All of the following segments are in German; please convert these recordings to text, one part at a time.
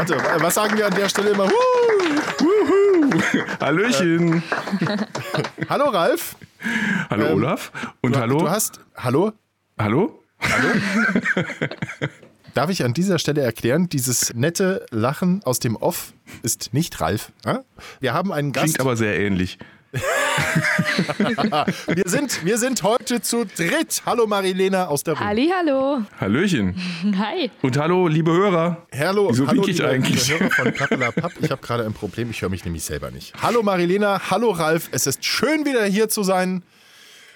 Warte, was sagen wir an der Stelle immer? Wuhu. Hallöchen. hallo Ralf. Hallo ähm, Olaf. Und du, hallo. Du hast. Hallo? Hallo? Hallo? Darf ich an dieser Stelle erklären, dieses nette Lachen aus dem Off ist nicht Ralf. Wir haben einen Gast. Klingt aber sehr ähnlich. wir, sind, wir sind heute zu dritt. Hallo Marilena aus der Runde. Halli, hallo. Hallöchen. Hi. Und hallo, liebe Hörer. Hallo, Wieso hallo ich liebe, eigentlich? Liebe Hörer von Pappela Papp. Ich habe gerade ein Problem, ich höre mich nämlich selber nicht. Hallo Marilena, hallo Ralf. Es ist schön wieder hier zu sein.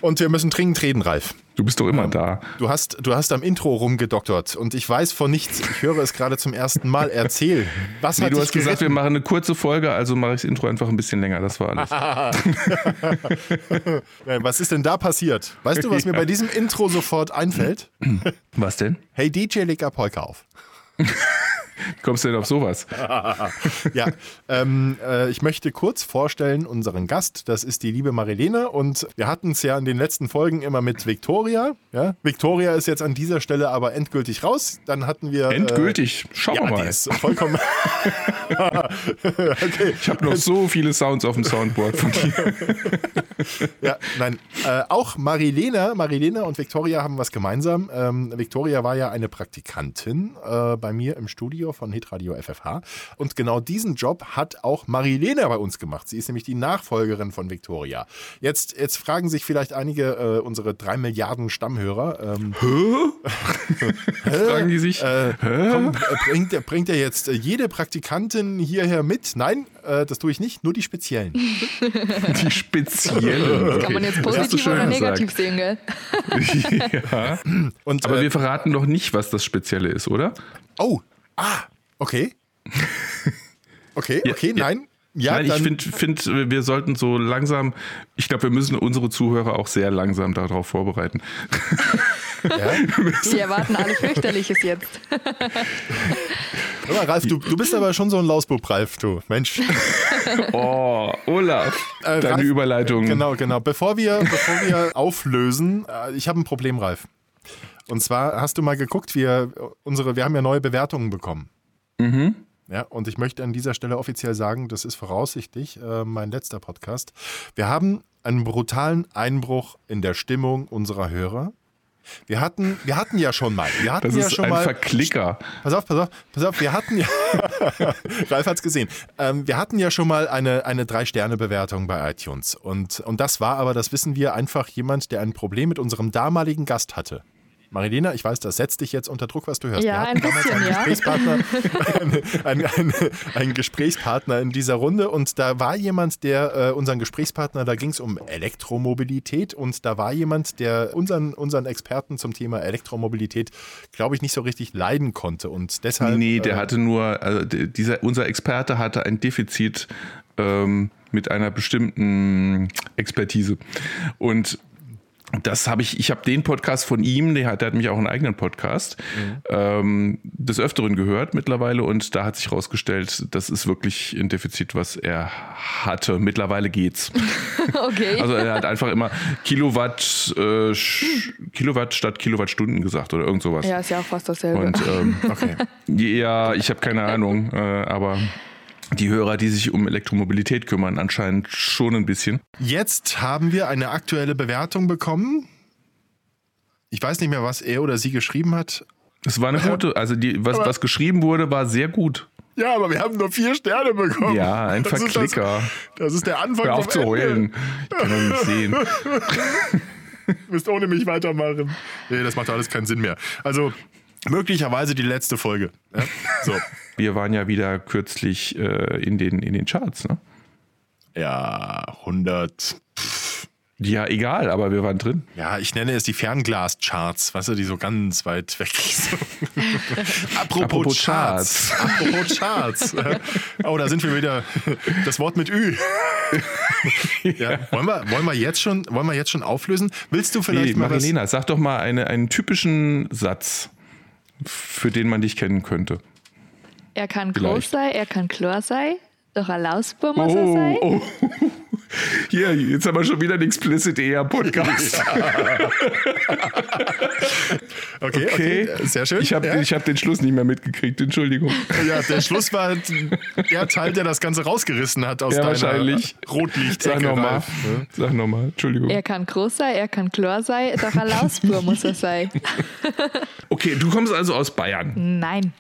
Und wir müssen dringend reden, Ralf. Du bist doch immer da. Du hast, du hast am Intro rumgedoktert und ich weiß von nichts. Ich höre es gerade zum ersten Mal. Erzähl. Was nee, hat du hast gesagt, geritten? wir machen eine kurze Folge, also mache ich das Intro einfach ein bisschen länger. Das war alles. was ist denn da passiert? Weißt du, was mir bei diesem Intro sofort einfällt? Was denn? Hey DJ, leg ab Polka auf. Wie kommst du denn auf sowas? ja, ähm, äh, ich möchte kurz vorstellen unseren Gast. Das ist die liebe Marilene und wir hatten es ja in den letzten Folgen immer mit Victoria. Ja? Victoria ist jetzt an dieser Stelle aber endgültig raus. Dann hatten wir. Endgültig? Schauen ja, wir mal. Die ist vollkommen. okay. Ich habe noch so viele Sounds auf dem Soundboard von dir. ja, nein. Äh, auch Marilena, Marilena und Victoria haben was gemeinsam. Ähm, Victoria war ja eine Praktikantin äh, bei mir im Studio von Hitradio FFH. Und genau diesen Job hat auch Marilena bei uns gemacht. Sie ist nämlich die Nachfolgerin von Victoria. Jetzt, jetzt fragen sich vielleicht einige äh, unsere drei Milliarden Stammhörer. Ähm, fragen die sich? Äh, komm, bringt, bringt er jetzt jede Praktikantin hierher mit? Nein, äh, das tue ich nicht, nur die speziellen. die speziellen. Das kann man jetzt positiv oder negativ sehen, gell? ja. Und, Aber äh, wir verraten noch nicht, was das Spezielle ist, oder? Oh, ah, okay. Okay, okay, ja, nein. Ja, Nein, ich finde, find, wir sollten so langsam, ich glaube, wir müssen unsere Zuhörer auch sehr langsam darauf vorbereiten. Ja? Die erwarten alle fürchterliches jetzt. Hör mal, Ralf, du, du bist aber schon so ein Lausbub, Ralf, du. Mensch. Oh, Olaf, äh, deine Ralf, Überleitung. Genau, genau. Bevor wir, bevor wir auflösen, äh, ich habe ein Problem, Ralf. Und zwar hast du mal geguckt, wir, unsere, wir haben ja neue Bewertungen bekommen. Mhm. Ja, und ich möchte an dieser Stelle offiziell sagen, das ist voraussichtlich äh, mein letzter Podcast. Wir haben einen brutalen Einbruch in der Stimmung unserer Hörer. Wir hatten, wir hatten ja schon mal. Wir hatten das ja ist schon ein mal. Verklicker. Pass auf, pass auf, pass auf. Wir hatten ja. Ralf hat's gesehen. Ähm, wir hatten ja schon mal eine, eine Drei-Sterne-Bewertung bei iTunes. Und, und das war aber, das wissen wir, einfach jemand, der ein Problem mit unserem damaligen Gast hatte. Marilena, ich weiß, das setzt dich jetzt unter Druck, was du hörst. Ja, ein bisschen, einen ja. Gesprächspartner, einen, einen, einen, Gesprächspartner in dieser Runde und da war jemand, der äh, unseren Gesprächspartner, da ging es um Elektromobilität und da war jemand, der unseren, unseren Experten zum Thema Elektromobilität, glaube ich, nicht so richtig leiden konnte und deshalb. Nee, der äh, hatte nur, also dieser, unser Experte hatte ein Defizit ähm, mit einer bestimmten Expertise und das habe ich, ich habe den Podcast von ihm, der hat, der hat mich auch einen eigenen Podcast, mhm. ähm, des Öfteren gehört mittlerweile und da hat sich herausgestellt, das ist wirklich ein Defizit, was er hatte. Mittlerweile geht's. okay. Also er hat einfach immer Kilowatt, äh, Kilowatt statt Kilowattstunden gesagt oder irgend sowas. Ja, ist ja auch fast dasselbe. Und ähm, okay. ja, ich habe keine Ahnung, äh, aber die Hörer, die sich um Elektromobilität kümmern, anscheinend schon ein bisschen. Jetzt haben wir eine aktuelle Bewertung bekommen. Ich weiß nicht mehr, was er oder sie geschrieben hat. Es war eine gute, also die, was, was geschrieben wurde, war sehr gut. Ja, aber wir haben nur vier Sterne bekommen. Ja, ein das Verklicker. Ist das, das, ist der Anfang. Hör auf zu heulen. Ich kann doch nicht sehen. du müsst ohne mich weitermachen. Nee, das macht alles keinen Sinn mehr. Also, möglicherweise die letzte Folge. Ja? So. Wir waren ja wieder kürzlich äh, in, den, in den Charts, ne? Ja, 100. Pff, Ja, egal, aber wir waren drin. Ja, ich nenne es die Fernglas-Charts, weißt du, die so ganz weit weg sind. Apropos, Apropos Charts. Apropos Charts. oh, da sind wir wieder. Das Wort mit Ü. ja. wollen, wir, wollen, wir jetzt schon, wollen wir jetzt schon auflösen? Willst du vielleicht Nee, mal. Marilena, sag doch mal eine, einen typischen Satz, für den man dich kennen könnte. Er kann Vielleicht. groß sein, er kann klar sein, doch ein Lausbur muss er sein. oh. Hier, jetzt haben wir schon wieder einen Explicit eher Podcast. Okay, okay, sehr schön. Ich habe ja. hab den Schluss nicht mehr mitgekriegt, Entschuldigung. ja, der Schluss war der Teil, der das Ganze rausgerissen hat aus Ja, deiner wahrscheinlich. Rotlicht. Sag nochmal. Sag nochmal, Entschuldigung. Er kann groß sein, er kann klar sein, doch ein Lausbur muss er sein. Okay, du kommst also aus Bayern. Nein.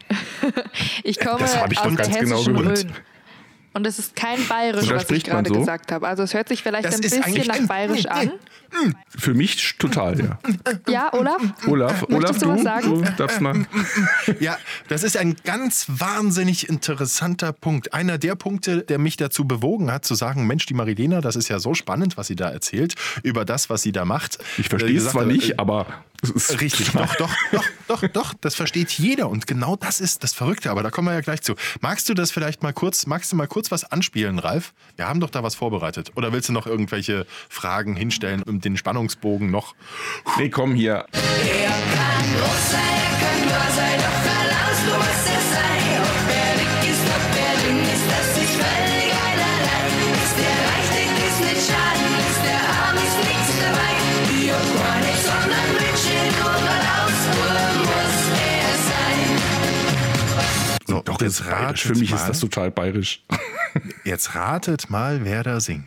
Ich komme Das ich aus doch dem ganz genau hessischen gewusst. Rhön. Und es ist kein Bayerisch, was ich gerade so? gesagt habe. Also es hört sich vielleicht Das ein bisschen nach Bayerisch an. Für mich total, ja. Ja, Olaf? Olaf, Olaf, du was du, sagen? du darfst mal. Ja, das ist ein ganz wahnsinnig interessanter Punkt. Einer der Punkte, der mich dazu bewogen hat, zu sagen, Mensch, die Marilena, das ist ja so spannend, was sie da erzählt, über das, was sie da macht. Ich Äh, verstehe es gesagt, zwar äh, nicht, aber es ist Richtig, doch, doch, doch, doch, doch, das versteht jeder und genau das ist das Verrückte, aber da kommen wir ja gleich zu. Magst du das vielleicht mal kurz, magst du mal kurz was anspielen, Ralf? Wir haben doch da was vorbereitet. Oder willst du noch irgendwelche Fragen hinstellen, um den Spannungsbogen noch? Nee, komm hier. Er kann groß sein, er kann klar sein, doch So, Doch, jetzt ratet Für mich mal, ist das total bayerisch. Jetzt ratet mal, wer da singt.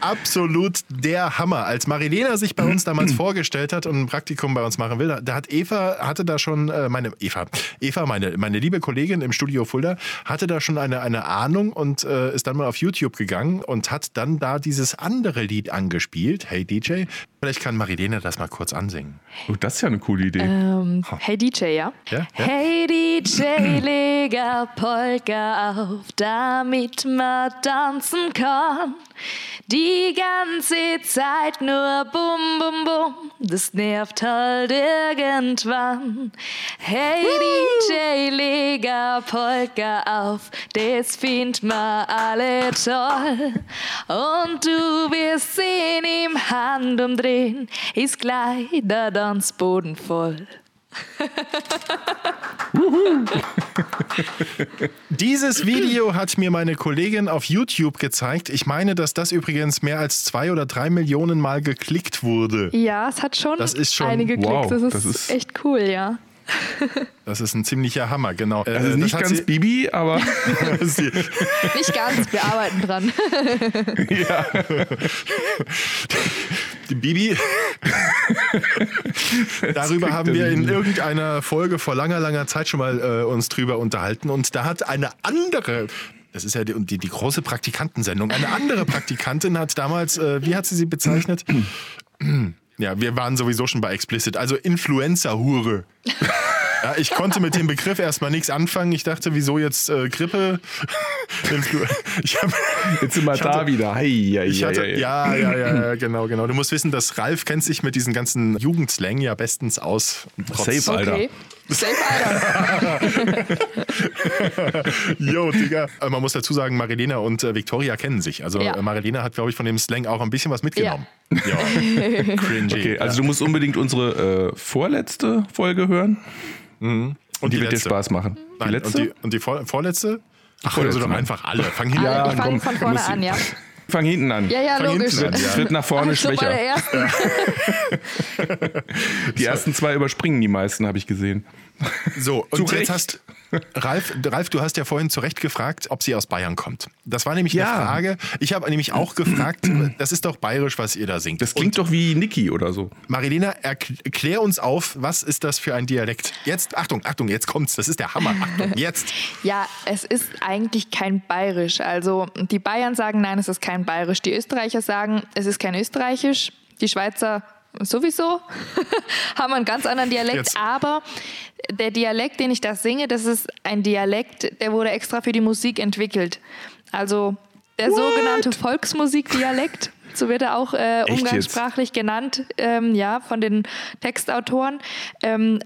Absolut der Hammer. Als Marilena sich bei uns damals vorgestellt hat und ein Praktikum bei uns machen will, da- da hat Eva, hatte da schon, äh, meine Eva, Eva, meine, meine liebe Kollegin im Studio Fulda, hatte da schon eine, eine Ahnung und äh, ist dann mal auf YouTube gegangen und hat dann da dieses andere Lied angespielt. Hey DJ, vielleicht kann Marilena das mal kurz ansingen. Oh, das ist ja eine coole Idee. Ähm, hey DJ, ja? Ja, ja. Hey DJ, leg a Polka auf, damit man tanzen kann. Die ganze Zeit nur bum bum bum, das nervt halt irgendwann. Hey DJ, leg a Polka auf, das find man alle toll. Und du wirst sehen, im Handumdrehen ist gleich der Tanzboden voll. Dieses Video hat mir meine Kollegin auf YouTube gezeigt. Ich meine, dass das übrigens mehr als zwei oder drei Millionen Mal geklickt wurde. Ja, es hat schon, Das ist schon- einige Klicks. wow, das, ist das ist- echt cool, ja. Das ist ein ziemlicher Hammer, genau. Äh, also nicht das hat ganz Bibi, aber Nicht ganz, wir arbeiten dran. ja. Die Bibi. Darüber haben wir in irgendeiner Folge vor langer, langer Zeit schon mal äh, uns drüber unterhalten. Und da hat eine andere. Das ist ja die, die, die große Praktikantensendung. Eine andere Praktikantin hat damals, äh, wie hat sie sie bezeichnet? Ja, wir waren sowieso schon bei Explicit, also Influencer-Hure. Ja, ich konnte mit dem Begriff erstmal nichts anfangen. Ich dachte, wieso jetzt äh, Grippe? Ich hab, Jetzt sind wir da hatte- wieder. Hei, hei, ich hatte, hei, hei. ja, ja, ja, ja, genau, genau. Du musst wissen, dass Ralf kennt sich mit diesen ganzen Jugendslang ja bestens aus. Trotz- Safe, Alter. Okay. Safe, Alter. Jo, Digga. Äh, Man muss dazu sagen, Marilena und äh, Victoria kennen sich. Also Ja. äh, Marilena hat, glaube ich, von dem Slang auch ein bisschen was mitgenommen. Ja. Cringy. Okay, also du musst unbedingt unsere äh, vorletzte Folge hören. und Die, wird dir Spaß machen. Die Nein, letzte? Und die, und die vor, vorletzte? Ach, Vorletzte, also doch nein. einfach alle. Fang hin. Alle, ich fange komm, von vorne an, ja. Fang hinten an. Ja, ja, Fang logisch. an, ja. Schritt nach vorne Also schwächer. ersten. Die ersten zwei überspringen die meisten, habe ich gesehen. So, und jetzt hast Ralf, Ralf, du hast ja vorhin zu Recht gefragt, ob sie aus Bayern kommt. Das war nämlich Ja. eine Frage. Ich habe nämlich auch gefragt, das ist doch bayerisch, was ihr da singt. Das klingt doch wie Niki oder so. Marilena, erkl- erklär uns auf, was ist das für ein Dialekt? Jetzt, Achtung, Achtung, jetzt kommt's. Das ist der Hammer. Achtung, jetzt. Ja, es ist eigentlich kein Bayerisch. Also die Bayern sagen, nein, es ist kein Bayerisch. Die Österreicher sagen, es ist kein Österreichisch. Die Schweizer sowieso haben einen ganz anderen Dialekt. Jetzt. Aber der Dialekt, den ich da singe, das ist ein Dialekt, der wurde extra für die Musik entwickelt. Also der sogenannte Volksmusikdialekt. So wird er auch äh, umgangssprachlich genannt, ähm, ja, von den Textautoren. Ähm,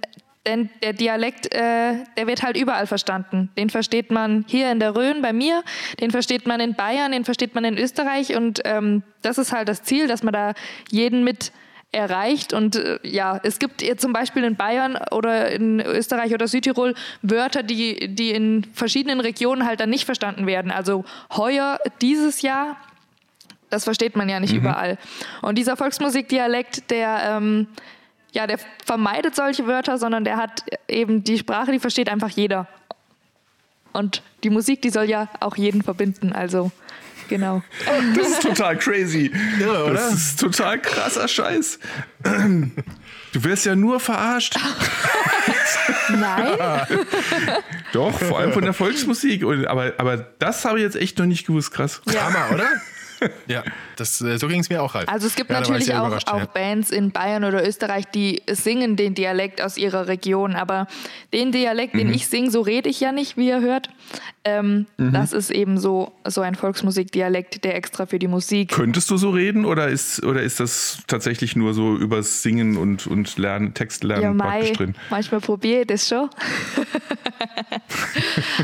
denn der Dialekt, äh, der wird halt überall verstanden. Den versteht man hier in der Rhön bei mir, den versteht man in Bayern, den versteht man in Österreich und ähm, das ist halt das Ziel, dass man da jeden mit erreicht und äh, ja, es gibt zum Beispiel in Bayern oder in Österreich oder Südtirol Wörter, die, die in verschiedenen Regionen halt dann nicht verstanden werden. Also heuer, dieses Jahr, das versteht man ja nicht überall. Und dieser Volksmusikdialekt, der, ähm, ja, der vermeidet solche Wörter, sondern der hat eben die Sprache, die versteht einfach jeder. Und die Musik, die soll ja auch jeden verbinden. Also, genau. Das ist total crazy. Ja, oder? Das ist total krasser Scheiß. Du wirst ja nur verarscht. Nein, Doch, vor allem von der Volksmusik. Und, aber, aber das habe ich jetzt echt noch nicht gewusst. Krass. Ja. Hammer, oder? Ja, das, äh, so ging es mir auch halt. Also es gibt ich natürlich auch, auch ja. Bands in Bayern oder Österreich, die singen den Dialekt aus ihrer Region. Aber den Dialekt, Mhm. den ich singe, so rede ich ja nicht, wie ihr hört. Ähm, Das ist eben so, so ein Volksmusikdialekt, der extra für die Musik. Könntest du so reden oder ist, oder ist das tatsächlich nur so übers Singen und, und Lernen, Textlernen Ja, praktisch Mai, drin? manchmal probiere ich das schon.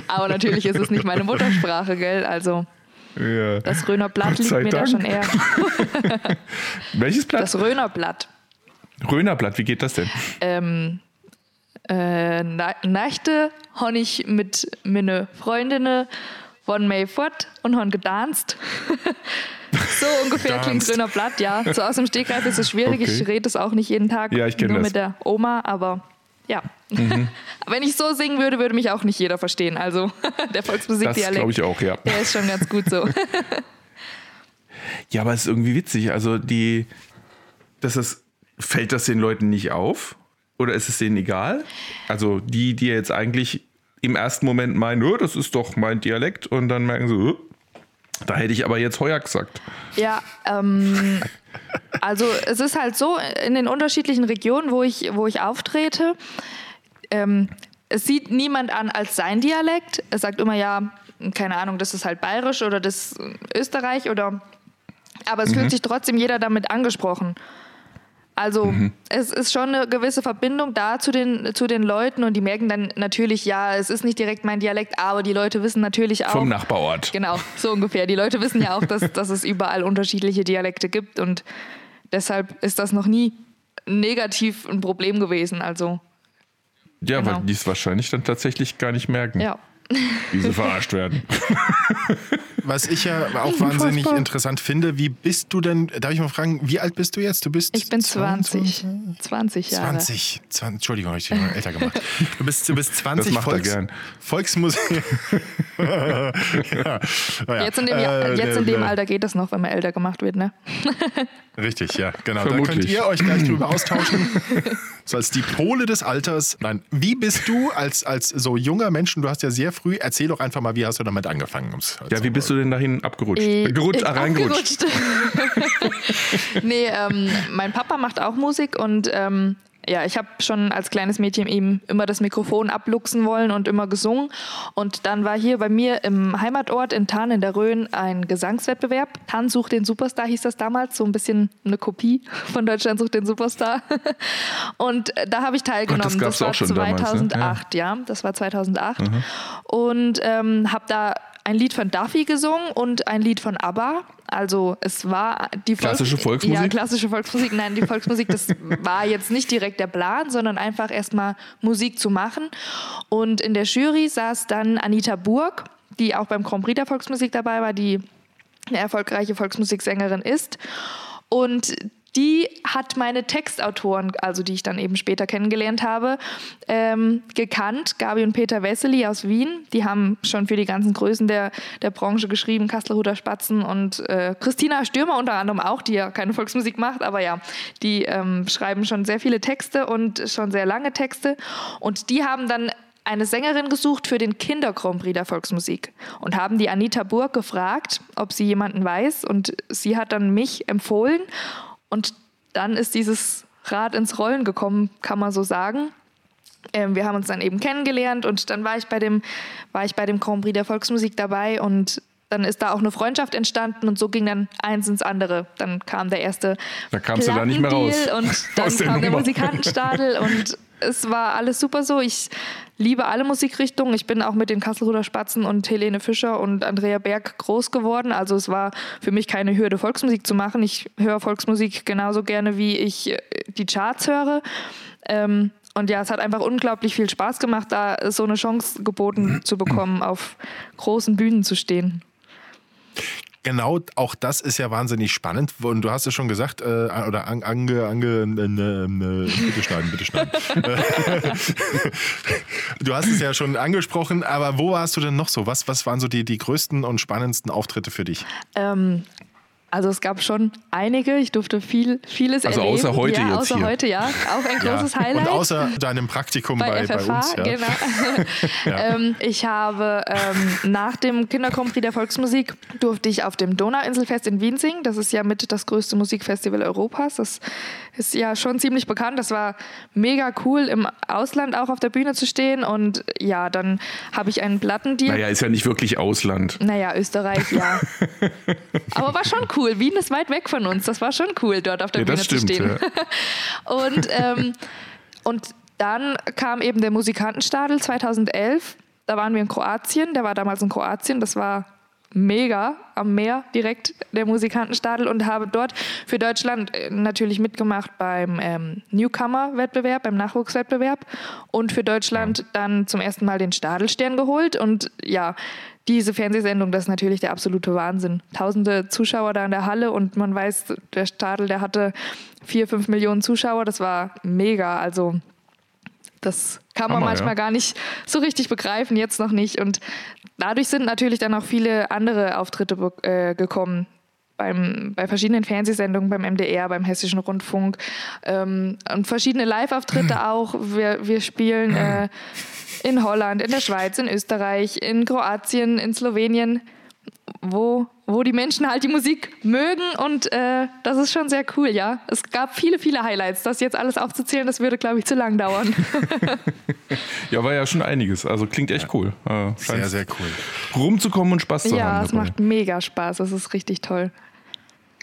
Aber natürlich ist es nicht meine Muttersprache, gell? Also Ja. das Röner Blatt Gott liegt mir da Dank. schon eher. Welches Blatt? Das Röner Blatt. Rönerblatt, wie geht das denn? ähm, äh, Na- Nächte habe ich mit meinen Freundinnen von May fort und haben gedanzt. so ungefähr klingt Gedanzt. Grüner Blatt, ja. So aus dem Stegreif ist es schwierig. Okay. Ich rede es auch nicht jeden Tag. Ja, ich kenn Nur das. mit der Oma, aber ja. Mhm. Wenn ich so singen würde, würde mich auch nicht jeder verstehen. Also der Das Volksmusikdialekt, glaube ich auch, ja. der ist schon ganz gut so. Ja, aber es ist irgendwie witzig. Also die, dass es, fällt das den Leuten nicht auf? Oder ist es denen egal? Also die, die jetzt eigentlich im ersten Moment meinen, oh, das ist doch mein Dialekt und dann merken sie, oh, da hätte ich aber jetzt heuer gesagt. Ja, ähm, also es ist halt so, in den unterschiedlichen Regionen, wo ich, wo ich auftrete, ähm, es sieht niemand an als sein Dialekt. Es sagt immer, ja, keine Ahnung, das ist halt bayerisch oder das ist Österreich oder. Aber es fühlt sich trotzdem jeder damit angesprochen. Also es ist schon eine gewisse Verbindung da zu den, zu den Leuten und die merken dann natürlich, ja, es ist nicht direkt mein Dialekt, aber die Leute wissen natürlich auch. Vom Nachbarort. Genau, so ungefähr. Die Leute wissen ja auch, dass, dass es überall unterschiedliche Dialekte gibt und deshalb ist das noch nie negativ ein Problem gewesen. Also, Ja, Genau. weil die es wahrscheinlich dann tatsächlich gar nicht merken, ja. wie sie verarscht werden. Was ich ja auch wahnsinnig interessant finde, wie bist du denn, darf ich mal fragen, wie alt bist du jetzt? Du bist Ich bin 20. 20 Jahre. 20, 20 Entschuldigung, habe ich dich mal älter gemacht. Du bist, du bist 20 Das macht er gern. Volksmusik. ja. naja. Jetzt in dem, Äh, jetzt in dem Alter geht das noch, wenn man älter gemacht wird, ne? Richtig, ja, genau. Da Vermutlich. könnt ihr euch gleich drüber austauschen. So als die Pole des Alters. Nein, wie bist du als, als so junger Mensch, du hast ja sehr früh, erzähl doch einfach mal, wie hast du damit angefangen? um's- Ja, wie bist du denn dahin abgerutscht? Äh, Gerutscht, äh, ah, reingerutscht. nee, ähm, mein Papa macht auch Musik und ähm, ja, ich habe schon als kleines Mädchen ihm immer das Mikrofon abluchsen wollen und immer gesungen. Und dann war hier bei mir im Heimatort in Tarn in der Rhön ein Gesangswettbewerb. Tarn sucht den Superstar hieß das damals, so ein bisschen eine Kopie von Deutschland sucht den Superstar. Und äh, da habe ich teilgenommen. Gott, das gab's war auch schon damals, ne? 2008, ja. Das war 2008. Und ähm, habe da ein Lied von Duffy gesungen und ein Lied von ABBA. Also es war die Volks- Klassische Volksmusik? Ja, klassische Volksmusik. Nein, die Volksmusik, das war jetzt nicht direkt der Plan, sondern einfach erstmal Musik zu machen. Und in der Jury saß dann Anita Burg, die auch beim Grand Prix der Volksmusik dabei war, die eine erfolgreiche Volksmusiksängerin ist. Und die hat meine Textautoren, also die ich dann eben später kennengelernt habe, ähm, gekannt. Gabi und Peter Wessely aus Wien. Die haben schon für die ganzen Größen der, der Branche geschrieben. Kassler-Huter Spatzen und äh, Christina Stürmer unter anderem auch, die ja keine Volksmusik macht. Aber ja, die ähm, schreiben schon sehr viele Texte und schon sehr lange Texte. Und die haben dann eine Sängerin gesucht für den Kinder Grand Prix der Volksmusik und haben die Anita Burg gefragt, ob sie jemanden weiß und sie hat dann mich empfohlen und dann ist dieses Rad ins Rollen gekommen, kann man so sagen. Ähm, wir haben uns dann eben kennengelernt und dann war ich bei dem, war ich bei dem Grand Prix der Volksmusik dabei und dann ist da auch eine Freundschaft entstanden und so ging dann eins ins andere. Dann kam der erste Da kamst du da nicht mehr raus. Und dann Aus der kam der Nummer. Musikantenstadel und es war alles super so. Ich liebe alle Musikrichtungen. Ich bin auch mit den Kasselruder Spatzen und Helene Fischer und Andrea Berg groß geworden. Also es war für mich keine Hürde, Volksmusik zu machen. Ich höre Volksmusik genauso gerne, wie ich äh, die Charts höre. Ähm, und ja, es hat einfach unglaublich viel Spaß gemacht, da so eine Chance geboten zu bekommen, auf großen Bühnen zu stehen. Genau, auch das ist ja wahnsinnig spannend. Und du hast es schon gesagt, äh, oder ange, ange, ange äh, äh, bitte schneiden, bitte schneiden. du hast es ja schon angesprochen, aber wo warst du denn noch so? Was, was waren so die, die größten und spannendsten Auftritte für dich? Ähm, also es gab schon einige, ich durfte viel, vieles Also erleben. außer heute ja, jetzt außer hier. heute, ja. Auch ein großes Ja. Highlight. Und außer deinem Praktikum bei, bei, bei, FFH, uns. Ja. genau. ähm, ich habe ähm, nach dem Kinderkompris der Volksmusik durfte ich auf dem Donauinselfest in Wien singen. Das ist ja mit das größte Musikfestival Europas. Das ist ja schon ziemlich bekannt. Das war mega cool, im Ausland auch auf der Bühne zu stehen. Und ja, dann habe ich einen Plattendeal. Naja, ist ja nicht wirklich Ausland. Naja, Österreich, ja. Aber war schon cool. Wien ist weit weg von uns. Das war schon cool, dort auf der Ja, Bühne stimmt. zu stehen. Ja. Und, ähm, und dann kam eben der Musikantenstadel 2011. Da waren wir in Kroatien. Der war damals in Kroatien. Das war mega am Meer direkt der Musikantenstadel und habe dort für Deutschland äh, natürlich mitgemacht beim ähm, Newcomer-Wettbewerb, beim Nachwuchswettbewerb und für Deutschland dann zum ersten Mal den Stadelstern geholt und ja, diese Fernsehsendung, das ist natürlich der absolute Wahnsinn. Tausende Zuschauer da in der Halle und man weiß, der Stadel, der hatte vier, fünf Millionen Zuschauer, das war mega, also das kann man Hammer, manchmal ja. gar nicht so richtig begreifen, jetzt noch nicht. Und dadurch sind natürlich dann auch viele andere Auftritte äh, gekommen. Beim, bei verschiedenen Fernsehsendungen, beim MDR, beim Hessischen Rundfunk ähm, und verschiedene Live-Auftritte auch. Wir, wir spielen äh, in Holland, in der Schweiz, in Österreich, in Kroatien, in Slowenien, wo, wo die Menschen halt die Musik mögen und äh, das ist schon sehr cool, ja. Es gab viele, viele Highlights. Das jetzt alles aufzuzählen, das würde, glaube ich, zu lang dauern. Ja, war ja schon einiges. Also klingt echt cool. Äh, Sehr, scheint sehr cool. rumzukommen und Spaß zu ja, haben. es dabei. macht mega Spaß. Das ist richtig toll.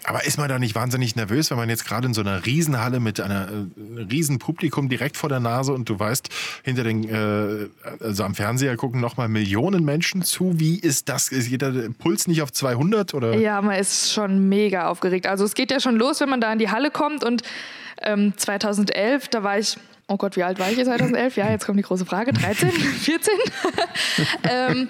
Aber ist man da nicht wahnsinnig nervös, wenn man jetzt gerade in so einer Riesenhalle mit einer äh, riesen Publikum direkt vor der Nase und du weißt, hinter den, äh, also am Fernseher gucken nochmal Millionen Menschen zu. Wie ist das? Ist jeder Puls nicht auf 200 oder? Ja, man ist schon mega aufgeregt. Also es geht ja schon los, wenn man da in die Halle kommt und ähm, 2011, da war ich, oh Gott, wie alt war ich hier 2011? Ja, jetzt kommt die große Frage, 13, 14? ähm,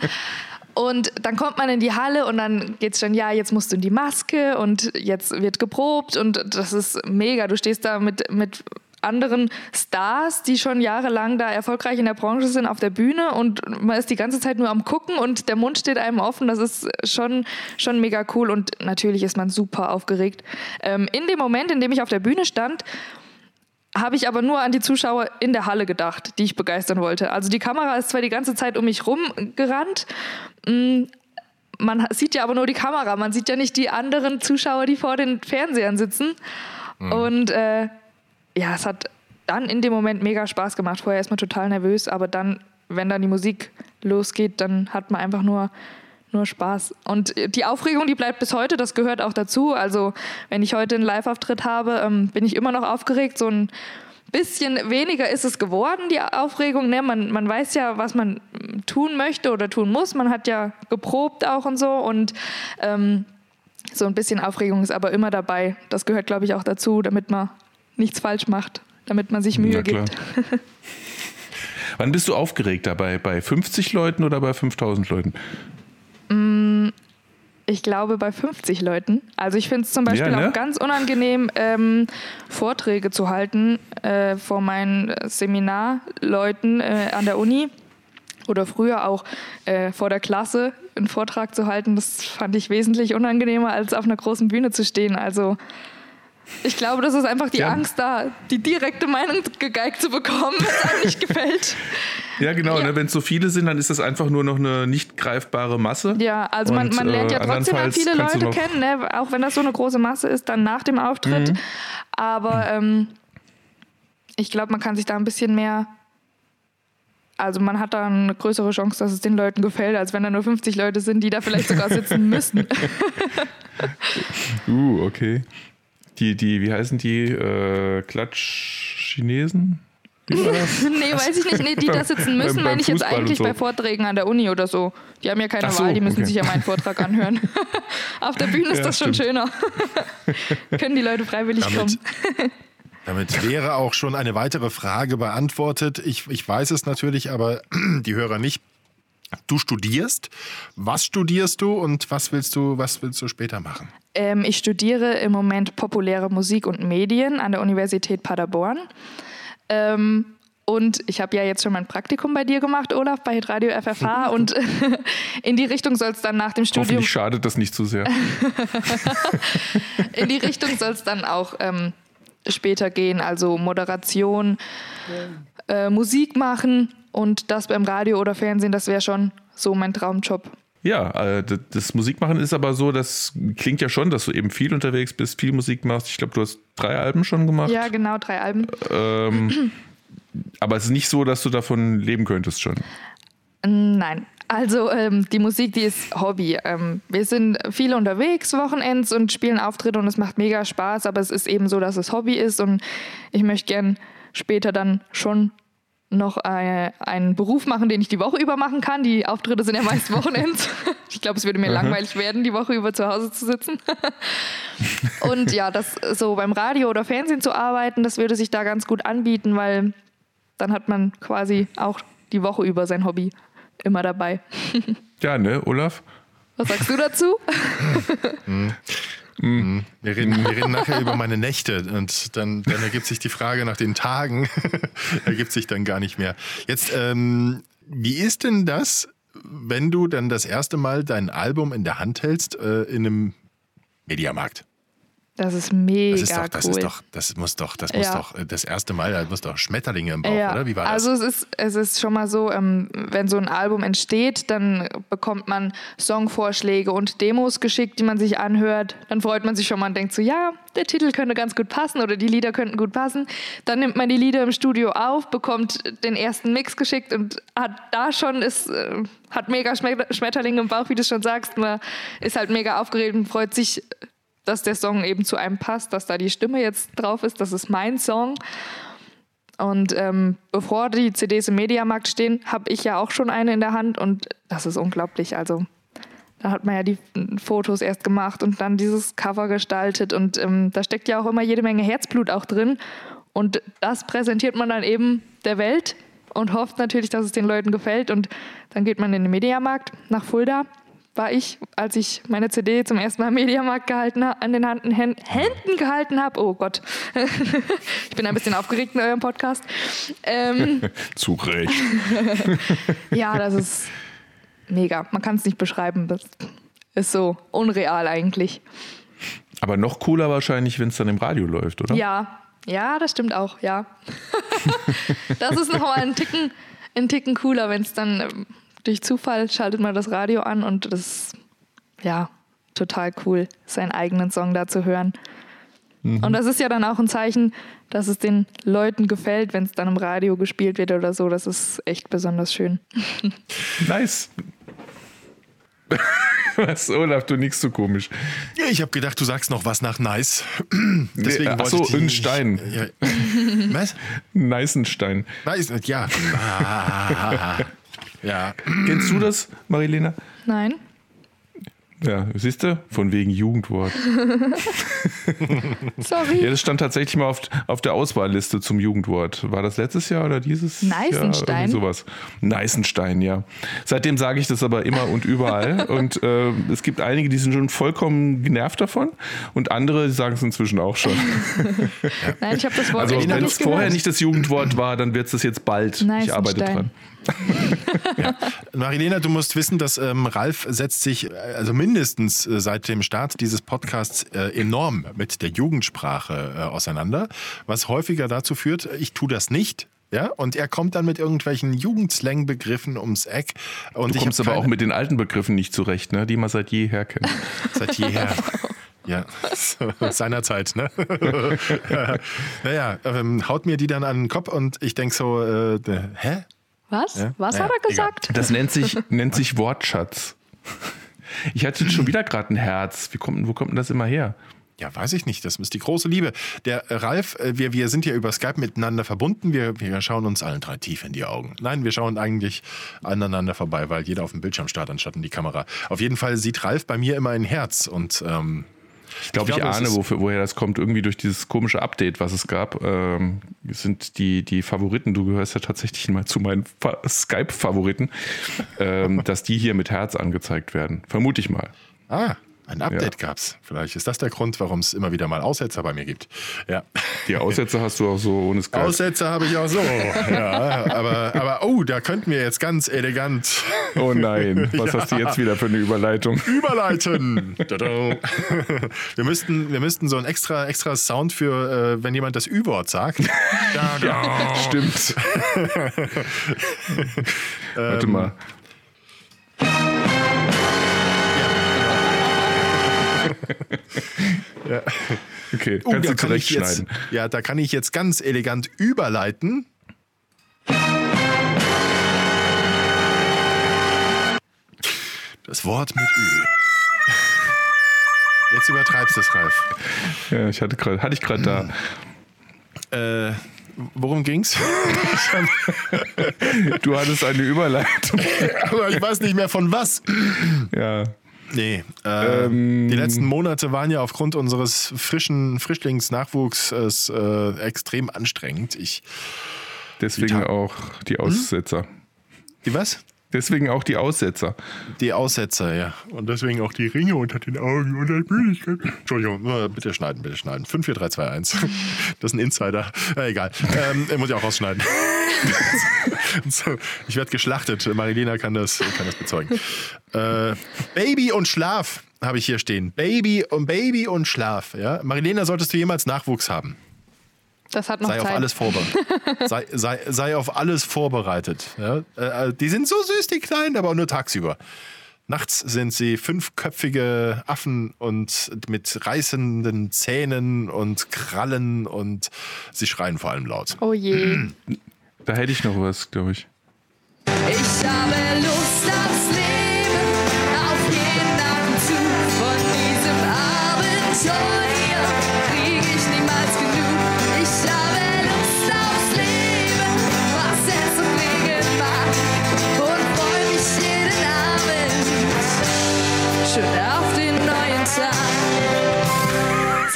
und dann kommt man in die Halle und dann geht's schon, ja, jetzt musst du in die Maske und jetzt wird geprobt und das ist mega. Du stehst da mit, mit anderen Stars, die schon jahrelang da erfolgreich in der Branche sind, auf der Bühne und man ist die ganze Zeit nur am Gucken und der Mund steht einem offen. Das ist schon, schon mega cool und natürlich ist man super aufgeregt. Ähm, in dem Moment, in dem ich auf der Bühne stand, habe ich aber nur an die Zuschauer in der Halle gedacht, die ich begeistern wollte. Also die Kamera ist zwar die ganze Zeit um mich rum gerannt, mm, man sieht ja aber nur die Kamera, man sieht ja nicht die anderen Zuschauer, die vor den Fernsehern sitzen. Und äh, ja, es hat dann in dem Moment mega Spaß gemacht. Vorher ist man total nervös, aber dann, wenn dann die Musik losgeht, dann hat man einfach nur, nur Spaß. Und die Aufregung, die bleibt bis heute, das gehört auch dazu. Also, wenn ich heute einen Live-Auftritt habe, ähm, bin ich immer noch aufgeregt. So ein bisschen weniger ist es geworden, die Aufregung. Ne? Man, man weiß ja, was man tun möchte oder tun muss. Man hat ja geprobt auch und so. Und ähm, so ein bisschen Aufregung ist aber immer dabei. Das gehört, glaube ich, auch dazu, damit man nichts falsch macht, damit man sich Mühe gibt. Wann bist du aufgeregt dabei? Bei 50 Leuten oder bei 5000 Leuten? Ich glaube bei 50 Leuten. Also ich finde es zum Beispiel Ja, ne? auch ganz unangenehm, ähm, Vorträge zu halten äh, vor meinen äh, Seminarleuten äh, an der Uni oder früher auch äh, vor der Klasse einen Vortrag zu halten. Das fand ich wesentlich unangenehmer, als auf einer großen Bühne zu stehen. Also ich glaube, das ist einfach die Ja. Angst da, die direkte Meinung gegeigt zu bekommen, wenn es einem nicht gefällt. Ja, genau. Ja. Ne? Wenn es so viele sind, dann ist das einfach nur noch eine nicht greifbare Masse. Ja, also man, Und, man lernt ja äh, trotzdem andernfalls viele Leute kennen, ne? auch wenn das so eine große Masse ist, dann nach dem Auftritt. Mhm. Aber ähm, ich glaube, man kann sich da ein bisschen mehr also man hat da eine größere Chance, dass es den Leuten gefällt, als wenn da nur 50 Leute sind, die da vielleicht sogar sitzen müssen. Uh, okay. Die, die, wie heißen die? Äh, Klatsch-Chinesen? Nee, weiß ich nicht. Nee, die da sitzen müssen, meine ich jetzt eigentlich so. bei Vorträgen an der Uni oder so. Die haben ja keine so, Wahl, die müssen okay. sich ja meinen Vortrag anhören. Auf der Bühne ist Ja, das schon stimmt. schöner. Können die Leute freiwillig Damit, kommen. damit wäre auch schon eine weitere Frage beantwortet. Ich, ich weiß es natürlich, aber die Hörer nicht. Du studierst. Was studierst du und was willst du, was willst du später machen? Ähm, ich studiere im Moment populäre Musik und Medien an der Universität Paderborn. Ähm, und ich habe ja jetzt schon mein Praktikum bei dir gemacht, Olaf, bei Radio FFH. und in die Richtung soll es dann nach dem Studium, Hoffentlich schadet das nicht zu sehr. in die Richtung soll es dann auch ähm, später gehen. Also Moderation, äh, Musik machen und das beim Radio oder Fernsehen, das wäre schon so mein Traumjob. Ja, äh, das Musikmachen ist aber so, das klingt ja schon, dass du eben viel unterwegs bist, viel Musik machst. Ich glaube, du hast drei Alben schon gemacht. Ja, genau, drei Alben. Ähm, aber es ist nicht so, dass du davon leben könntest schon. Nein. Also ähm, die Musik, die ist Hobby. Ähm, wir sind viel unterwegs, Wochenends und spielen Auftritte und es macht mega Spaß, aber es ist eben so, dass es Hobby ist und ich möchte gern später dann schon noch äh, einen Beruf machen, den ich die Woche über machen kann. Die Auftritte sind ja meist Wochenends. Ich glaube, es würde mir langweilig werden, die Woche über zu Hause zu sitzen. und ja, das so beim Radio oder Fernsehen zu arbeiten, das würde sich da ganz gut anbieten, weil dann hat man quasi auch die Woche über sein Hobby immer dabei. Ja, ne, Olaf? Was sagst du dazu? Wir reden, wir reden nachher über meine Nächte und dann, dann ergibt sich die Frage nach den Tagen, ergibt sich dann gar nicht mehr. Jetzt, ähm, wie ist denn das, wenn du dann das erste Mal dein Album in der Hand hältst äh, in einem Mediamarkt? Das ist mega Das ist doch, das cool. ist doch, das muss doch, das muss Ja. doch äh, das erste Mal, da muss doch Schmetterlinge im Bauch, ja, oder? Wie war das? also es ist, es ist schon mal so, ähm, wenn so ein Album entsteht, dann bekommt man Songvorschläge und Demos geschickt, die man sich anhört. Dann freut man sich schon mal und denkt so, ja, der Titel könnte ganz gut passen oder die Lieder könnten gut passen. Dann nimmt man die Lieder im Studio auf, bekommt den ersten Mix geschickt und hat da schon, ist, äh, hat mega Schmet- Schmetterlinge im Bauch, wie du schon sagst. Man ist halt mega aufgeregt und freut sich, dass der Song eben zu einem passt, dass da die Stimme jetzt drauf ist. Das ist mein Song. Und ähm, bevor die CDs im Mediamarkt stehen, habe ich ja auch schon eine in der Hand und das ist unglaublich. Also da hat man ja die Fotos erst gemacht und dann dieses Cover gestaltet und ähm, da steckt ja auch immer jede Menge Herzblut auch drin und das präsentiert man dann eben der Welt und hofft natürlich, dass es den Leuten gefällt und dann geht man in den Mediamarkt nach Fulda. War ich, als ich meine CD zum ersten Mal im Mediamarkt gehalten ha- an den Handen, Hän- Händen gehalten habe. Oh Gott, ich bin ein bisschen aufgeregt in eurem Podcast. Ähm, Zu Recht. ja, das ist mega. Man kann es nicht beschreiben. Das ist so unreal eigentlich. Aber noch cooler wahrscheinlich, wenn es dann im Radio läuft, oder? Ja, ja, das stimmt auch, ja. das ist nochmal ein Ticken, ein Ticken cooler, wenn es dann ähm, durch Zufall schaltet man das Radio an und das ist ja total cool, seinen eigenen Song da zu hören. Und das ist ja dann auch ein Zeichen, dass es den Leuten gefällt, wenn es dann im Radio gespielt wird oder so. Das ist echt besonders schön. Nice. Was, Olaf, du nix so komisch. Ja, ich habe gedacht, du sagst noch was nach Nice. Nee, ach wollte so, ich die- in Stein. Ja. Was? Neißenstein. Nice, ja. Ah, ja. Kennst du das, Marilena? Nein? Ja, siehst du? Von wegen Jugendwort. Sorry. Ja, das stand tatsächlich mal auf, auf der Auswahlliste zum Jugendwort. War das letztes Jahr oder dieses Neißenstein? Jahr? Sowas. Neißenstein, ja. Seitdem sage ich das aber immer und überall. und äh, es gibt einige, die sind schon vollkommen genervt davon und andere die sagen es inzwischen auch schon. Nein, ich habe das Wort Also echt noch wenn nicht es vorher nicht das Jugendwort war, dann wird es das jetzt bald. Ich arbeite Neißenstein. Dran. Marilena, du musst wissen, dass ähm, Ralf setzt sich äh, also mindestens äh, seit dem Start dieses Podcasts äh, enorm mit der Jugendsprache äh, auseinander, was häufiger dazu führt, ich tue das nicht. Ja, und er kommt dann mit irgendwelchen Jugendslang-Begriffen ums Eck. Und Du ich kommst aber auch mit den alten Begriffen nicht zurecht, ne? die man seit jeher kennt. Seit jeher. Ja, seinerzeit, ne? naja, ähm, haut mir die dann an den Kopf und ich denk so, äh, hä? Was? Ja? Was Naja, hat er gesagt? Das nennt sich, nennt sich Wortschatz. Ich hatte schon wieder gerade ein Herz. Wie kommt, wo kommt denn das immer her? Ja, weiß ich nicht. Das ist die große Liebe. Der äh, Ralf, äh, wir, wir sind ja über Skype miteinander verbunden. Wir, wir schauen uns allen drei tief in die Augen. Nein, wir schauen eigentlich aneinander vorbei, weil jeder auf dem Bildschirm starrt anstatt in die Kamera. Auf jeden Fall sieht Ralf bei mir immer ein Herz und ähm, Ich glaube, ich, glaube, es ahne, wofür, woher das kommt. Irgendwie durch dieses komische Update, was es gab, ähm, sind die, die Favoriten, du gehörst ja tatsächlich mal zu meinen Fa- Skype-Favoriten, ähm, dass die hier mit Herz angezeigt werden. Vermute ich mal. ah, ein Update Ja. gab's. Vielleicht ist das der Grund, warum es immer wieder mal Aussetzer bei mir gibt. Ja. Die Aussätze hast du auch so ohne Skype. Aussetzer habe ich auch so. Ja, aber, aber oh, da könnten wir jetzt ganz elegant oh nein, was hast du jetzt wieder für eine Überleitung? überleiten. Wir, müssten, wir müssten so ein extra, extra Sound für, äh, wenn jemand das Ü-Wort sagt. Ja, stimmt. Warte mal. Okay, Oh, kannst du kann ich jetzt, ja, da kann ich jetzt ganz elegant überleiten. Das Wort mit Ü. Jetzt übertreibst du es, Ralf. Ja, ich hatte gerade, hatte ich gerade da. Äh, worum ging's? Du hattest eine Überleitung. Aber ich weiß nicht mehr von was. Ja. Nee, äh, die letzten Monate waren ja aufgrund unseres frischen Frischlingsnachwuchs äh, extrem anstrengend. Ich, Deswegen Ta- auch die Aussetzer. die was? Deswegen auch die Aussetzer. Die Aussetzer, ja. Und deswegen auch die Ringe unter den Augen und die Müdigkeit. Entschuldigung, bitte schneiden, bitte schneiden. 5, 4, 3, 2, 1. Das ist ein Insider. Äh, egal. Ähm, muss ich auch rausschneiden. so, ich werde geschlachtet. Marilena kann das, kann das bezeugen. Äh, Baby und Schlaf habe ich hier stehen. Baby und Baby und Schlaf. Ja? Marilena, solltest du jemals Nachwuchs haben? Das hat noch Sei auf Zeit. alles vorbereitet. sei, sei, sei auf alles vorbereitet. Ja? Äh, die sind so süß, die Kleinen, aber nur tagsüber. Nachts sind sie fünfköpfige Affen und mit reißenden Zähnen und Krallen und sie schreien vor allem laut. Oh je. Da hätte ich noch was, glaube ich. Ich habe Lust aufs Leben,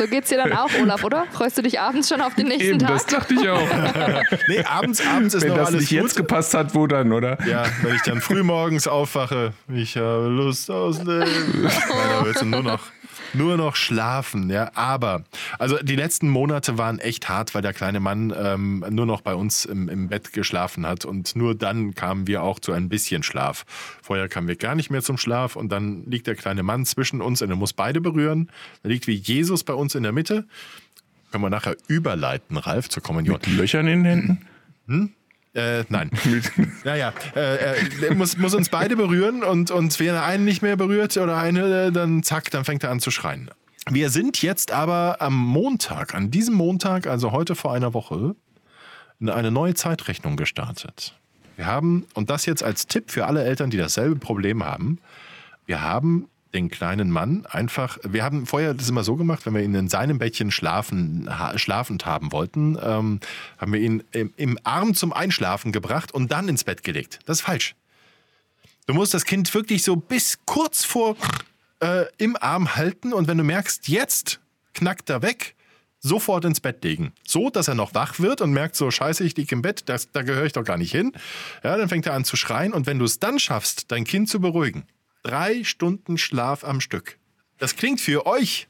geht's dir dann auch, Olaf, oder? Freust du dich abends schon auf den nächsten Eben, Tag? das dachte ich auch. Nee, abends, abends ist Wenn noch das alles nicht jetzt gut. gepasst hat, wo dann, oder? Ja, wenn ich dann früh morgens aufwache, ich habe Lust aufs Leben. Nein, da willst du nur noch, nur noch schlafen, ja. Aber, also die letzten Monate waren echt hart, weil der kleine Mann ähm, nur noch bei uns im, im Bett geschlafen hat und nur dann kamen wir auch zu ein bisschen Schlaf. Vorher kamen wir gar nicht mehr zum Schlaf und dann liegt der kleine Mann zwischen uns und er muss beide berühren. Er liegt wie Jesus bei uns in der Mitte. Können wir nachher überleiten, Ralf, zur Kommunion. Mit Löchern in den Händen? Äh, nein. Naja, äh, er muss, muss uns beide berühren und, und wenn er einen nicht mehr berührt oder eine, äh, dann zack, dann fängt er an zu schreien. Wir sind jetzt aber am Montag, an diesem Montag, also heute vor einer Woche, in eine neue Zeitrechnung gestartet. Wir haben, und das jetzt als Tipp für alle Eltern, die dasselbe Problem haben, wir haben den kleinen Mann einfach, wir haben vorher das immer so gemacht, wenn wir ihn in seinem Bettchen schlafen, schlafend haben wollten, ähm, haben wir ihn im, im Arm zum Einschlafen gebracht und dann ins Bett gelegt. Das ist falsch. Du musst das Kind wirklich so bis kurz vor äh, im Arm halten und wenn du merkst, jetzt knackt er weg, sofort ins Bett legen. So, dass er noch wach wird und merkt so, scheiße, ich liege im Bett, das, da gehöre ich doch gar nicht hin. Ja, dann fängt er an zu schreien und wenn du es dann schaffst, dein Kind zu beruhigen, drei Stunden Schlaf am Stück. Das klingt für euch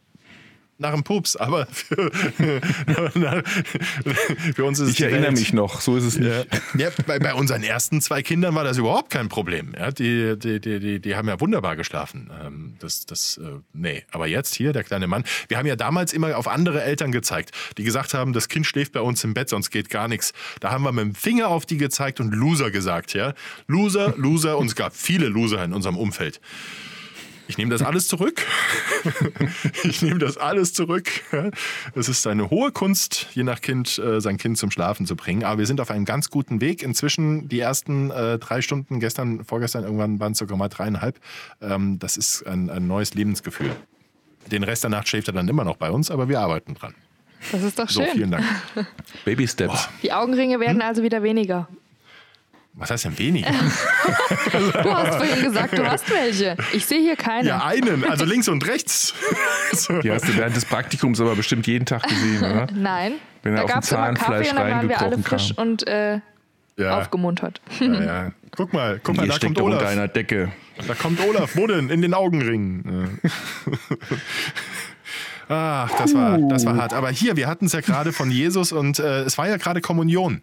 nach einem Pups, aber für, für uns ist es ich erinnere Welt. mich noch, so ist es nicht. Ja, ja bei, bei unseren ersten zwei Kindern war das überhaupt kein Problem. Ja, die, die, die, die, die haben ja wunderbar geschlafen. Ähm, das, das, äh, nee. Aber jetzt hier, der kleine Mann. Wir haben ja damals immer auf andere Eltern gezeigt, die gesagt haben, das Kind schläft bei uns im Bett, sonst geht gar nichts. Da haben wir mit dem Finger auf die gezeigt und Loser gesagt. Ja? Loser, Loser und es gab viele Loser in unserem Umfeld. Ich nehme das alles zurück. ich nehme das alles zurück. Es ist eine hohe Kunst, je nach Kind äh, sein Kind zum Schlafen zu bringen. Aber wir sind auf einem ganz guten Weg. Inzwischen die ersten äh, drei Stunden, gestern, vorgestern irgendwann waren es sogar mal dreieinhalb. Ähm, das ist ein, ein neues Lebensgefühl. Den Rest der Nacht schläft er dann immer noch bei uns, aber wir arbeiten dran. Das ist doch So, schön. vielen Dank. Baby Steps. Die Augenringe werden also wieder weniger. Was heißt denn weniger? Du hast vorhin gesagt, du hast welche. Ich sehe hier keine. Ja, einen, also links und rechts. so. Die hast du während des Praktikums aber bestimmt jeden Tag gesehen, oder? Nein. Wenn er da auf Kaffee Zahnfleisch und dann waren wir alle reingekrochen frisch kam. und äh, Ja, aufgemuntert. ja, ja. Guck mal, guck mal, da steckt kommt unter Olaf. einer Decke. Da kommt Olaf, wo denn? In den Augenringen. Ach, das war, das war hart. Aber hier, wir hatten es ja gerade von Jesus und äh, es war ja gerade Kommunion.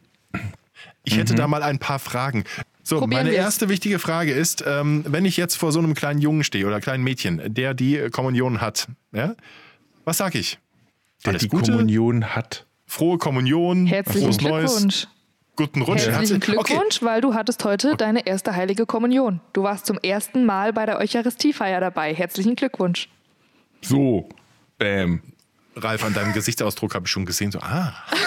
Ich hätte da mal ein paar Fragen. So, Probieren meine wir's. erste wichtige Frage ist, ähm, wenn ich jetzt vor so einem kleinen Jungen stehe oder kleinen Mädchen, der die äh, Kommunion hat, ja, was sag ich? Der Alles die Gute, Kommunion hat. frohe Kommunion, Herzlichen frohes Neues, Glückwunsch. guten Rutsch. Herzlichen Herzlich- Okay. Glückwunsch, weil du hattest heute deine erste heilige Kommunion. Du warst zum ersten Mal bei der Eucharistiefeier dabei. Herzlichen Glückwunsch. So. Bam. Ralf, an deinem Gesichtsausdruck habe ich schon gesehen, so, ah,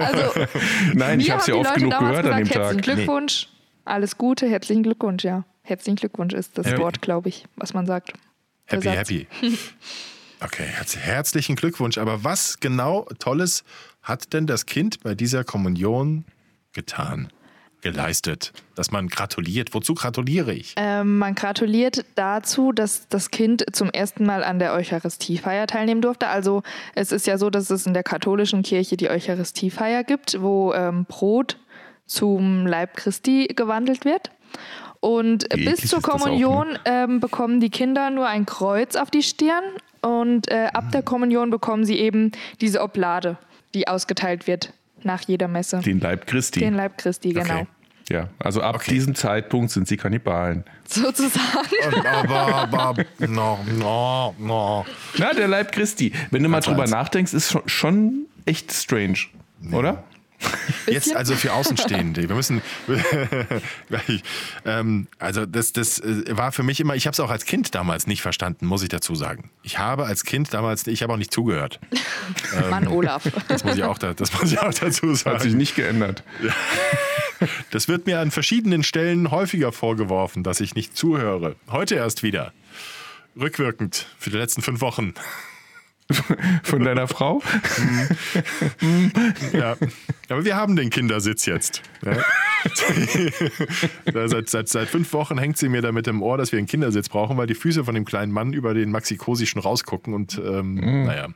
Also, Nein, ich habe sie oft Leute genug gehört an dem gesagt, herzlichen Tag. Glückwunsch. Alles Gute, herzlichen Glückwunsch, ja. Herzlichen Glückwunsch ist das Ja. Wort, glaube ich, was man sagt. Happy, happy. Okay, herz- herzlichen Glückwunsch. Aber was genau Tolles hat denn das Kind bei dieser Kommunion getan, geleistet? Dass man gratuliert. Wozu gratuliere ich? Ähm, man gratuliert dazu, dass das Kind zum ersten Mal an der Eucharistiefeier teilnehmen durfte. Also es ist ja so, dass es in der katholischen Kirche die Eucharistiefeier gibt, wo ähm, Brot zum Leib Christi gewandelt wird. Und Wie bis zur auch, ne? Kommunion ähm, bekommen die Kinder nur ein Kreuz auf die Stirn und äh, ab Mhm. der Kommunion bekommen sie eben diese Oblade, die ausgeteilt wird nach jeder Messe. Den Leib Christi. Den Leib Christi, genau. Okay. ja, also ab Okay. diesem Zeitpunkt sind sie Kannibalen. Sozusagen. aber, aber, no, no, no. Na, der Leib Christi. Wenn du mal drüber eins. nachdenkst, ist schon, schon echt strange, oder? Jetzt also für Außenstehende. Wir müssen. ähm, also, das, das äh, war für mich immer, ich habe es auch als Kind damals nicht verstanden, muss ich dazu sagen. Ich habe als Kind damals, ich habe auch nicht zugehört. Mann, Olaf. Das muss ich auch, da, das muss ich auch dazu Hat sich sagen. nicht geändert. Das wird mir an verschiedenen Stellen häufiger vorgeworfen, dass ich nicht zuhöre. Heute erst wieder. Rückwirkend für die letzten fünf Wochen. Von deiner Frau? Ja. Aber wir haben den Kindersitz jetzt. Ja. Seit, seit, seit fünf Wochen hängt sie mir da mit dem Ohr, dass wir einen Kindersitz brauchen, weil die Füße von dem kleinen Mann über den Maxi-Cosi schon rausgucken. Und ähm, naja,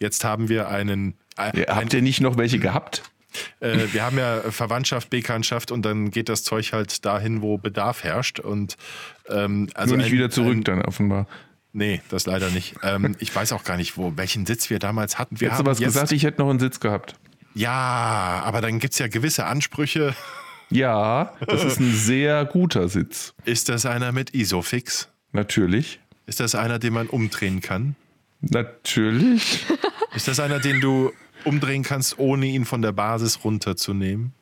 jetzt haben wir einen. Äh, Ja, habt ihr nicht noch welche gehabt? äh, wir haben ja Verwandtschaft, Bekanntschaft und dann geht das Zeug halt dahin, wo Bedarf herrscht. Und ähm, also Nur nicht ein- wieder zurück Ein, dann offenbar. Nee, das leider nicht. Ähm, ich weiß auch gar nicht, wo, welchen Sitz wir damals hatten. Wir Hättest du haben was jetzt, gesagt, ich hätte noch einen Sitz gehabt. Ja, aber dann gibt es ja gewisse Ansprüche. Ja, das ist ein sehr guter Sitz. Ist das einer mit Isofix? Natürlich. Ist das einer, den man umdrehen kann? Natürlich. Ist das einer, den du umdrehen kannst, ohne ihn von der Basis runterzunehmen?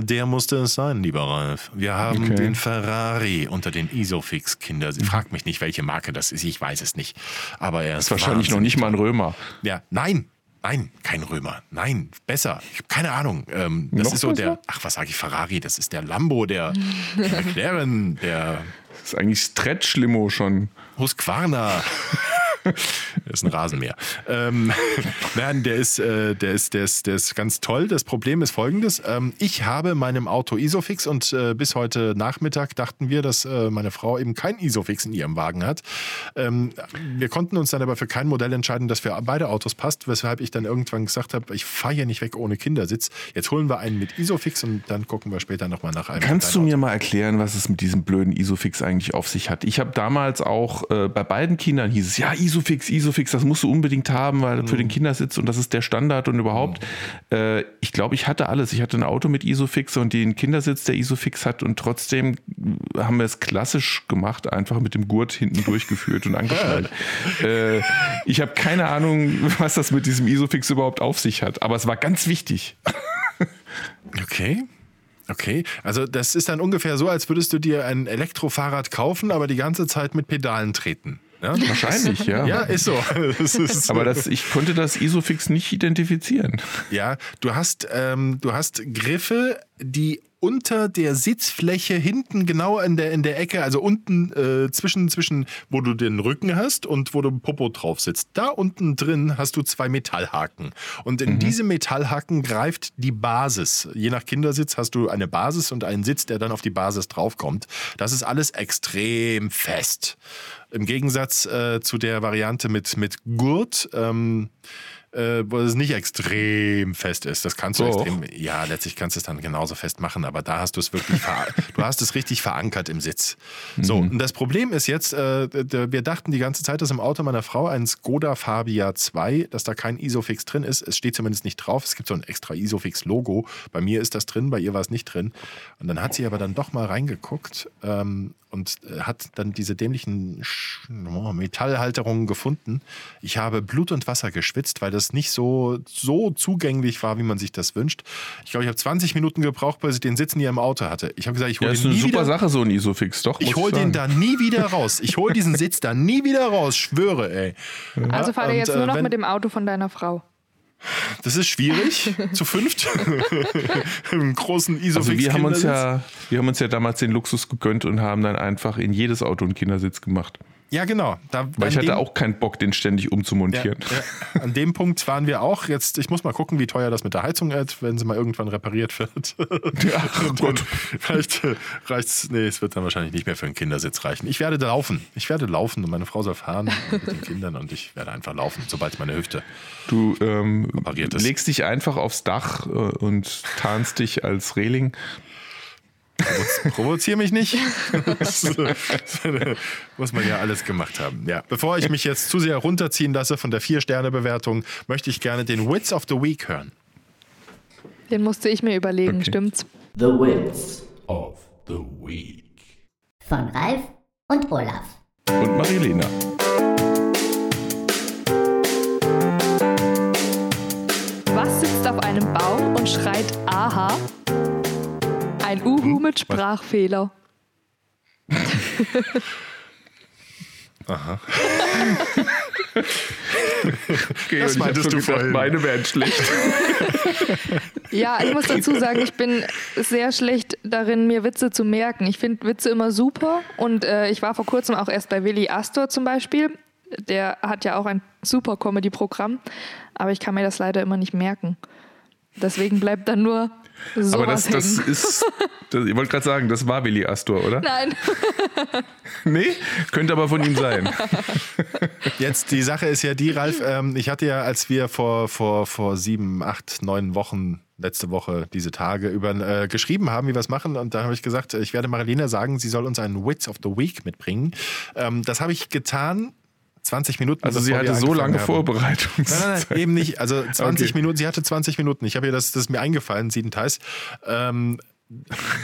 Der musste es sein, lieber Ralf. Wir haben Okay. den Ferrari unter den Isofix-Kinder. Frag mich nicht, welche Marke das ist. Ich weiß es nicht. Aber er ist, Ist wahrscheinlich noch nicht mal ein Römer. Ja, nein, nein, kein Römer. Nein, besser. Ich habe keine Ahnung. Ähm, das Noch ist so besser? der, ach, was sage ich, Ferrari? Das ist der Lambo, der, der McLaren, der Das ist eigentlich Stretch-Limo schon. Husqvarna. Das ist ein Rasenmäher. Ähm, nein, der ist, äh, der, ist, der, ist, der ist ganz toll. Das Problem ist folgendes. Ähm, ich habe meinem Auto Isofix und äh, bis heute Nachmittag dachten wir, dass äh, meine Frau eben kein Isofix in ihrem Wagen hat. Ähm, wir konnten uns dann aber für kein Modell entscheiden, das für beide Autos passt, weshalb ich dann irgendwann gesagt habe, ich fahre hier nicht weg ohne Kindersitz. Jetzt holen wir einen mit Isofix und dann gucken wir später nochmal nach einem. Kannst du mir mal erklären, was es mit diesem blöden Isofix eigentlich auf sich hat? Ich habe damals auch äh, bei beiden Kindern hieß es, ja, Isofix, Isofix, das musst du unbedingt haben, weil für den Kindersitz und das ist der Standard und überhaupt. Äh, ich glaube, ich hatte alles. Ich hatte ein Auto mit Isofix und den Kindersitz, der Isofix hat und trotzdem haben wir es klassisch gemacht, einfach mit dem Gurt hinten durchgeführt und angeschnallt. äh, ich habe keine Ahnung, was das mit diesem Isofix überhaupt auf sich hat, aber es war ganz wichtig. Okay. Okay, also das ist dann ungefähr so, als würdest du dir ein Elektrofahrrad kaufen, aber die ganze Zeit mit Pedalen treten. Ja, Wahrscheinlich, ja. ja ist so. Das ist, Aber das, ich konnte das Isofix nicht identifizieren. ja, du hast, ähm, du hast Griffe, die unter der Sitzfläche hinten genau in der, in der Ecke, also unten äh, zwischen, zwischen, wo du den Rücken hast und wo du Popo drauf sitzt. Da unten drin hast du zwei Metallhaken. Und in diese Metallhaken greift die Basis. Je nach Kindersitz hast du eine Basis und einen Sitz, der dann auf die Basis draufkommt. Das ist alles extrem fest. Im Gegensatz äh, zu der Variante mit, mit Gurt, ähm, äh, wo es nicht extrem fest ist. Das kannst du Doch. extrem, ja, letztlich kannst du es dann genauso fest machen, aber da hast du es wirklich, du hast es richtig verankert im Sitz. So, und das Problem ist jetzt, äh, wir dachten die ganze Zeit, dass im Auto meiner Frau ein Skoda Fabia 2, dass da kein Isofix drin ist. Es steht zumindest nicht drauf. Es gibt so ein extra Isofix-Logo. Bei mir ist das drin, bei ihr war es nicht drin. Und dann hat sie aber dann doch mal reingeguckt ähm, und äh, hat dann diese dämlichen Metallhalterungen gefunden. Ich habe Blut und Wasser geschwitzt, weil das nicht so, so zugänglich war, wie man sich das wünscht. Ich glaube, ich habe 20 Minuten gebraucht, bis ich den Sitz in ihrem Auto hatte. Ich habe gesagt, ich Ja, hole ist den eine nie super wieder Sache, so ein Isofix, doch. ich hole den da nie wieder raus. Ich hole diesen Sitz da nie wieder raus, schwöre, ey. Also fahrt ihr und, jetzt äh, nur noch wenn- mit dem Auto von deiner Frau. Das ist schwierig, zu fünft. Im großen isofix Also wir haben uns ja, wir haben uns ja damals den Luxus gegönnt und haben dann einfach in jedes Auto einen Kindersitz gemacht. Ja, genau. Da, Weil ich hatte dem- auch keinen Bock, den ständig Ja, umzumontieren. ja, an dem Punkt waren wir auch. Jetzt, ich muss mal gucken, wie teuer das mit der Heizung ist, wenn sie mal irgendwann repariert wird. Ach Und dann Vielleicht äh, reicht's. Nee, es wird dann wahrscheinlich nicht mehr für einen Kindersitz reichen. Ich werde laufen. Ich werde laufen und meine Frau soll fahren mit den Kindern und ich werde einfach laufen, sobald meine Hüfte. Du ähm, Repariert ist. legst dich einfach aufs Dach äh, und tarnst dich als Reling. Provoziere mich nicht. Das muss man ja alles gemacht haben. Ja. Bevor ich mich jetzt zu sehr runterziehen lasse von der Vier-Sterne-Bewertung, möchte ich gerne den Wits of the Week hören. Den musste ich mir überlegen, Okay. stimmt's? The Wits Of the Week. von Ralf und Olaf. Und Marilena. Was sitzt auf einem Baum und schreit Aha? Ein Uhu mit Sprachfehler. Okay, Das meintest so du gedacht, vorhin. Meine wären schlecht. Ja, ich muss dazu sagen, ich bin sehr schlecht darin, mir Witze zu merken. Ich finde Witze immer super und äh, ich war vor kurzem auch erst bei Willi Astor zum Beispiel. Der hat ja auch ein super Comedy-Programm, aber ich kann mir das leider immer nicht merken. Deswegen bleibt dann nur sowas Aber das, das ist, das, ich wollte gerade sagen, das war Willi Astor, oder? Nein, Nee, könnte aber von ihm sein. Jetzt, die Sache ist ja die, Ralf, ähm, ich hatte ja, als wir vor, vor, vor sieben, acht, neun Wochen, letzte Woche, diese Tage über äh, geschrieben haben, wie wir es machen, und da habe ich gesagt, ich werde Marilena sagen, sie soll uns einen Wits of the Week mitbringen. Ähm, das habe ich getan, 20 Minuten. Also sie hatte so lange haben. Vorbereitungszeit. Nein, nein, nein, eben nicht. Also 20 Okay. Minuten, sie hatte 20 Minuten. Ich habe ihr das, das ist mir eingefallen, siebenteils. Ähm,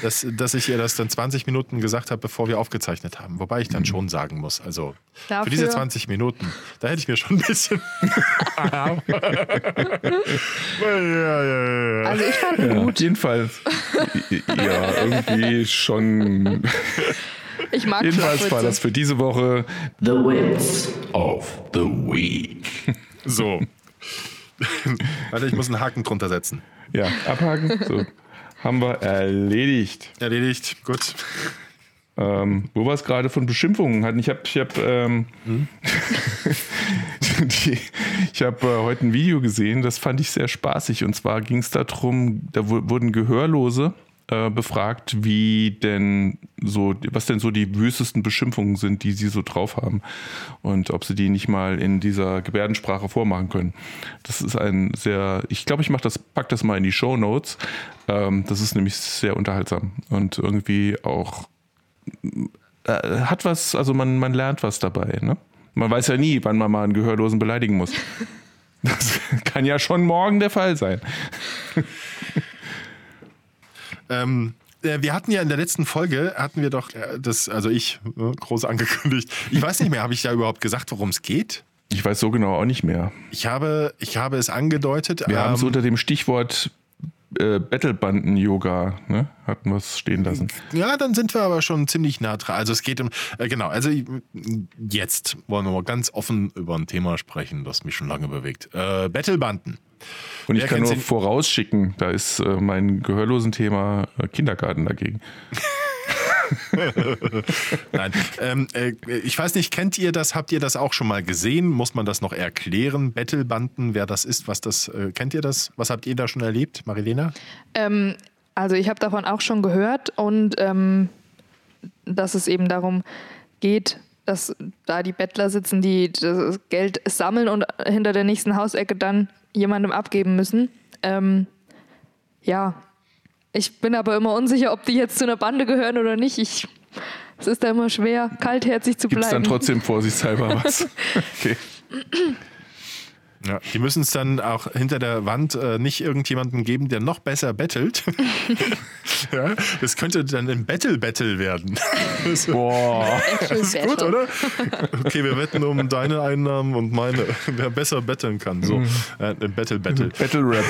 dass, dass ich ihr das dann 20 Minuten gesagt habe, bevor wir aufgezeichnet haben. Wobei ich dann schon sagen muss, also für Dafür- diese 20 Minuten, da hätte ich mir schon ein bisschen. ja, ja, ja, also ich fand ihn Ja, gut. jedenfalls. Ja, irgendwie schon. Ich mag Jedenfalls war das für diese Woche The Wits of the Week. So. Warte, ich muss einen Haken drunter setzen. Ja, abhaken. So. Haben wir erledigt. Erledigt. Gut. Ähm, wo wir es gerade von Beschimpfungen hatten. Ich habe ich hab, ähm, die, ich hab, äh, heute ein Video gesehen, das fand ich sehr spaßig. Und zwar ging es darum, da wu- wurden Gehörlose äh, befragt, wie denn so, was denn so die wüstesten Beschimpfungen sind, die sie so drauf haben. Und ob sie die nicht mal in dieser Gebärdensprache vormachen können. Das ist ein sehr, ich glaube, ich mach das, pack das mal in die Show Notes. Ähm, das ist nämlich sehr unterhaltsam und irgendwie auch äh, hat was, also man, man lernt was dabei. Ne? Man weiß ja nie, wann man mal einen Gehörlosen beleidigen muss. Das kann ja schon morgen der Fall sein. Ähm, äh, wir hatten ja in der letzten Folge, hatten wir doch äh, das, also ich, äh, groß angekündigt. Ich weiß nicht mehr, habe ich da überhaupt gesagt, worum es geht? Ich weiß so genau auch nicht mehr. Ich habe, ich habe es angedeutet. Wir haben es ähm, unter dem Stichwort äh, Battlebanden-Yoga, ne? Hatten wir es stehen lassen. Ja, dann sind wir aber schon ziemlich nah dran. Also es geht um, äh, genau, also jetzt wollen wir mal ganz offen über ein Thema sprechen, das mich schon lange bewegt. Äh, Battlebanden. Und ich Wer kann kennt nur sie- vorausschicken, da ist äh, mein gehörlosen Thema äh, Kindergarten dagegen. Nein, ähm, äh, ich weiß nicht, kennt ihr das? Habt ihr das auch schon mal gesehen? Muss man das noch erklären? Battlebanden, wer das ist, was das, äh, kennt ihr das? Was habt ihr da schon erlebt, Marilena? Ähm, also ich habe davon auch schon gehört und ähm, dass es eben darum geht, dass da die Bettler sitzen, die das Geld sammeln und hinter der nächsten Hausecke dann jemandem abgeben müssen. Ähm, ja, ich bin aber immer unsicher, ob die jetzt zu einer Bande gehören oder nicht. Ich, es ist da immer schwer, kaltherzig zu bleiben. dann trotzdem vorsichtshalber was? Okay. Ja, die müssen es dann auch hinter der Wand äh, nicht irgendjemanden geben, der noch besser bettelt. ja, das könnte dann ein Battle-Battle werden. Boah. Actual ist gut, oder? Okay, wir wetten um deine Einnahmen und meine, wer besser betteln kann. So, äh, ein Battle-Battle. Battle Rap.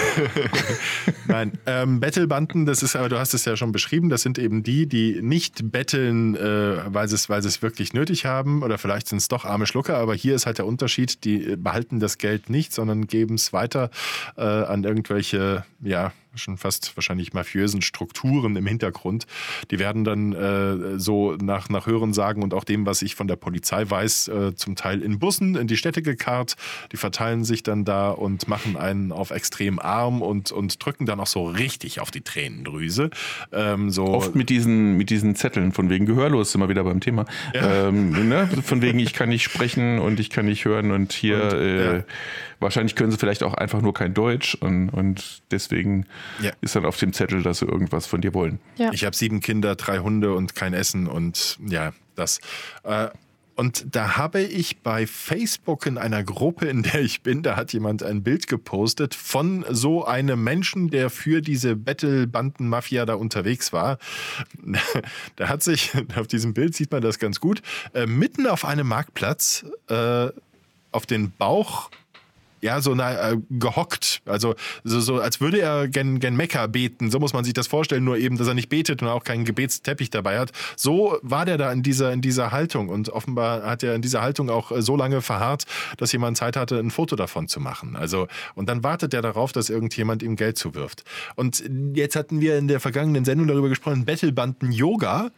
Nein, ähm, Battlebanden, das ist, aber du hast es ja schon beschrieben, das sind eben die, die nicht betteln, äh, weil sie es weil sie es wirklich nötig haben oder vielleicht sind es doch arme Schlucker, aber hier ist halt der Unterschied, die äh, behalten das Geld nicht, sondern geben es weiter äh, an irgendwelche, ja, schon fast wahrscheinlich mafiösen Strukturen im Hintergrund. Die werden dann äh, so nach, nach Hörensagen und auch dem, was ich von der Polizei weiß, äh, zum Teil in Bussen in die Städte gekarrt. Die verteilen sich dann da und machen einen auf extrem arm und, und drücken dann auch so richtig auf die Tränendrüse. Ähm, so Oft mit diesen, mit diesen Zetteln, von wegen gehörlos, sind wir wieder beim Thema. Ähm, ne? Von wegen, ich kann nicht sprechen und ich kann nicht hören und hier, Und, äh, ja. Wahrscheinlich können sie vielleicht auch einfach nur kein Deutsch und, und deswegen Ja. ist dann auf dem Zettel, dass sie irgendwas von dir wollen. Ja. Ich habe sieben Kinder, drei Hunde und kein Essen und ja, das. Äh, und da habe ich bei Facebook in einer Gruppe, in der ich bin, da hat jemand ein Bild gepostet von so einem Menschen, der für diese Battle-Banden-Mafia da unterwegs war. Da hat sich, auf diesem Bild sieht man das ganz gut, äh, mitten auf einem Marktplatz äh, auf den Bauch ja, so na, äh, gehockt. Also so, so als würde er gen, gen Mekka beten. So muss man sich das vorstellen, nur eben, dass er nicht betet und auch keinen Gebetsteppich dabei hat. So war der da in dieser, in dieser Haltung. Und offenbar hat er in dieser Haltung auch äh, so lange verharrt, dass jemand Zeit hatte, ein Foto davon zu machen. Also, und dann wartet er darauf, dass irgendjemand ihm Geld zuwirft. Und jetzt hatten wir in der vergangenen Sendung darüber gesprochen, Battlebanden Yoga.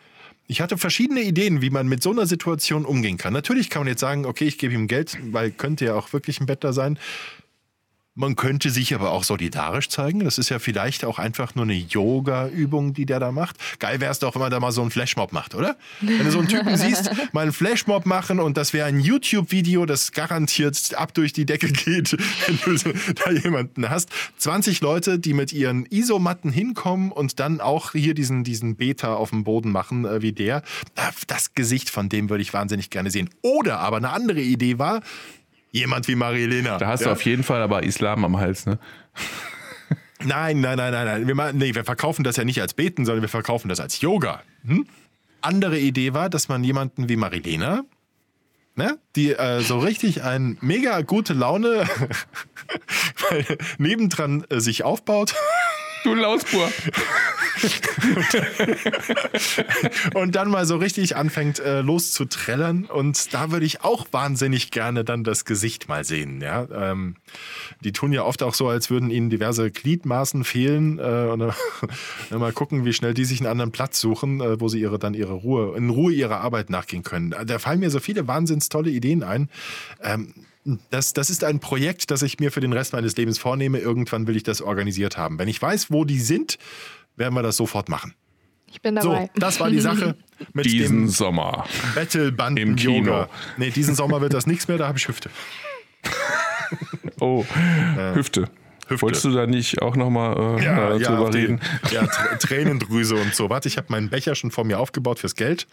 Ich hatte verschiedene Ideen, wie man mit so einer Situation umgehen kann. Natürlich kann man jetzt sagen, okay, ich gebe ihm Geld, weil könnte ja auch wirklich ein Bettler sein. Man könnte sich aber auch solidarisch zeigen. Das ist ja vielleicht auch einfach nur eine Yoga-Übung, die der da macht. Geil wäre es doch, wenn man da mal so einen Flashmob macht, oder? Wenn du so einen Typen siehst, mal einen Flashmob machen und das wäre ein YouTube-Video, das garantiert ab durch die Decke geht, wenn du so, da jemanden hast. 20 Leute, die mit ihren Isomatten hinkommen und dann auch hier diesen, diesen Beta auf dem Boden machen, äh, wie der. Das Gesicht von dem würde ich wahnsinnig gerne sehen. Oder aber eine andere Idee war, jemand wie Marilena. Da hast du Ja. auf jeden Fall aber Islam am Hals, ne? Nein, nein, nein, nein, nein. Wir, nee, wir verkaufen das ja nicht als Beten, sondern wir verkaufen das als Yoga. Hm? Andere Idee war, dass man jemanden wie Marilena, ne, die äh, so richtig ein mega gute Laune nebendran äh, sich aufbaut Du Lausbur. und dann mal so richtig anfängt äh, loszutrellern. Und da würde ich auch wahnsinnig gerne dann das Gesicht mal sehen. Ja? Ähm, die tun ja oft auch so, als würden ihnen diverse Gliedmaßen fehlen. Äh, und dann mal gucken, wie schnell die sich einen anderen Platz suchen, äh, wo sie ihre, dann ihre Ruhe, in Ruhe ihrer Arbeit nachgehen können. Da fallen mir so viele wahnsinns tolle Ideen ein. Ähm, das, das ist ein Projekt, das ich mir für den Rest meines Lebens vornehme. Irgendwann will ich das organisiert haben. Wenn ich weiß, wo die sind, werden wir das sofort machen. Ich bin So, dabei. das war die Sache mit Diesen dem Sommer. Battlebanden Im Kino. Yoga. Nee, diesen Sommer wird das nichts mehr, da habe ich Hüfte. Oh, Hüfte. Hüfte. Wolltest du da nicht auch nochmal äh, ja, drüber auf die- reden? Ja, Tr- Tränendrüse und so. Warte, ich habe meinen Becher schon vor mir aufgebaut fürs Geld.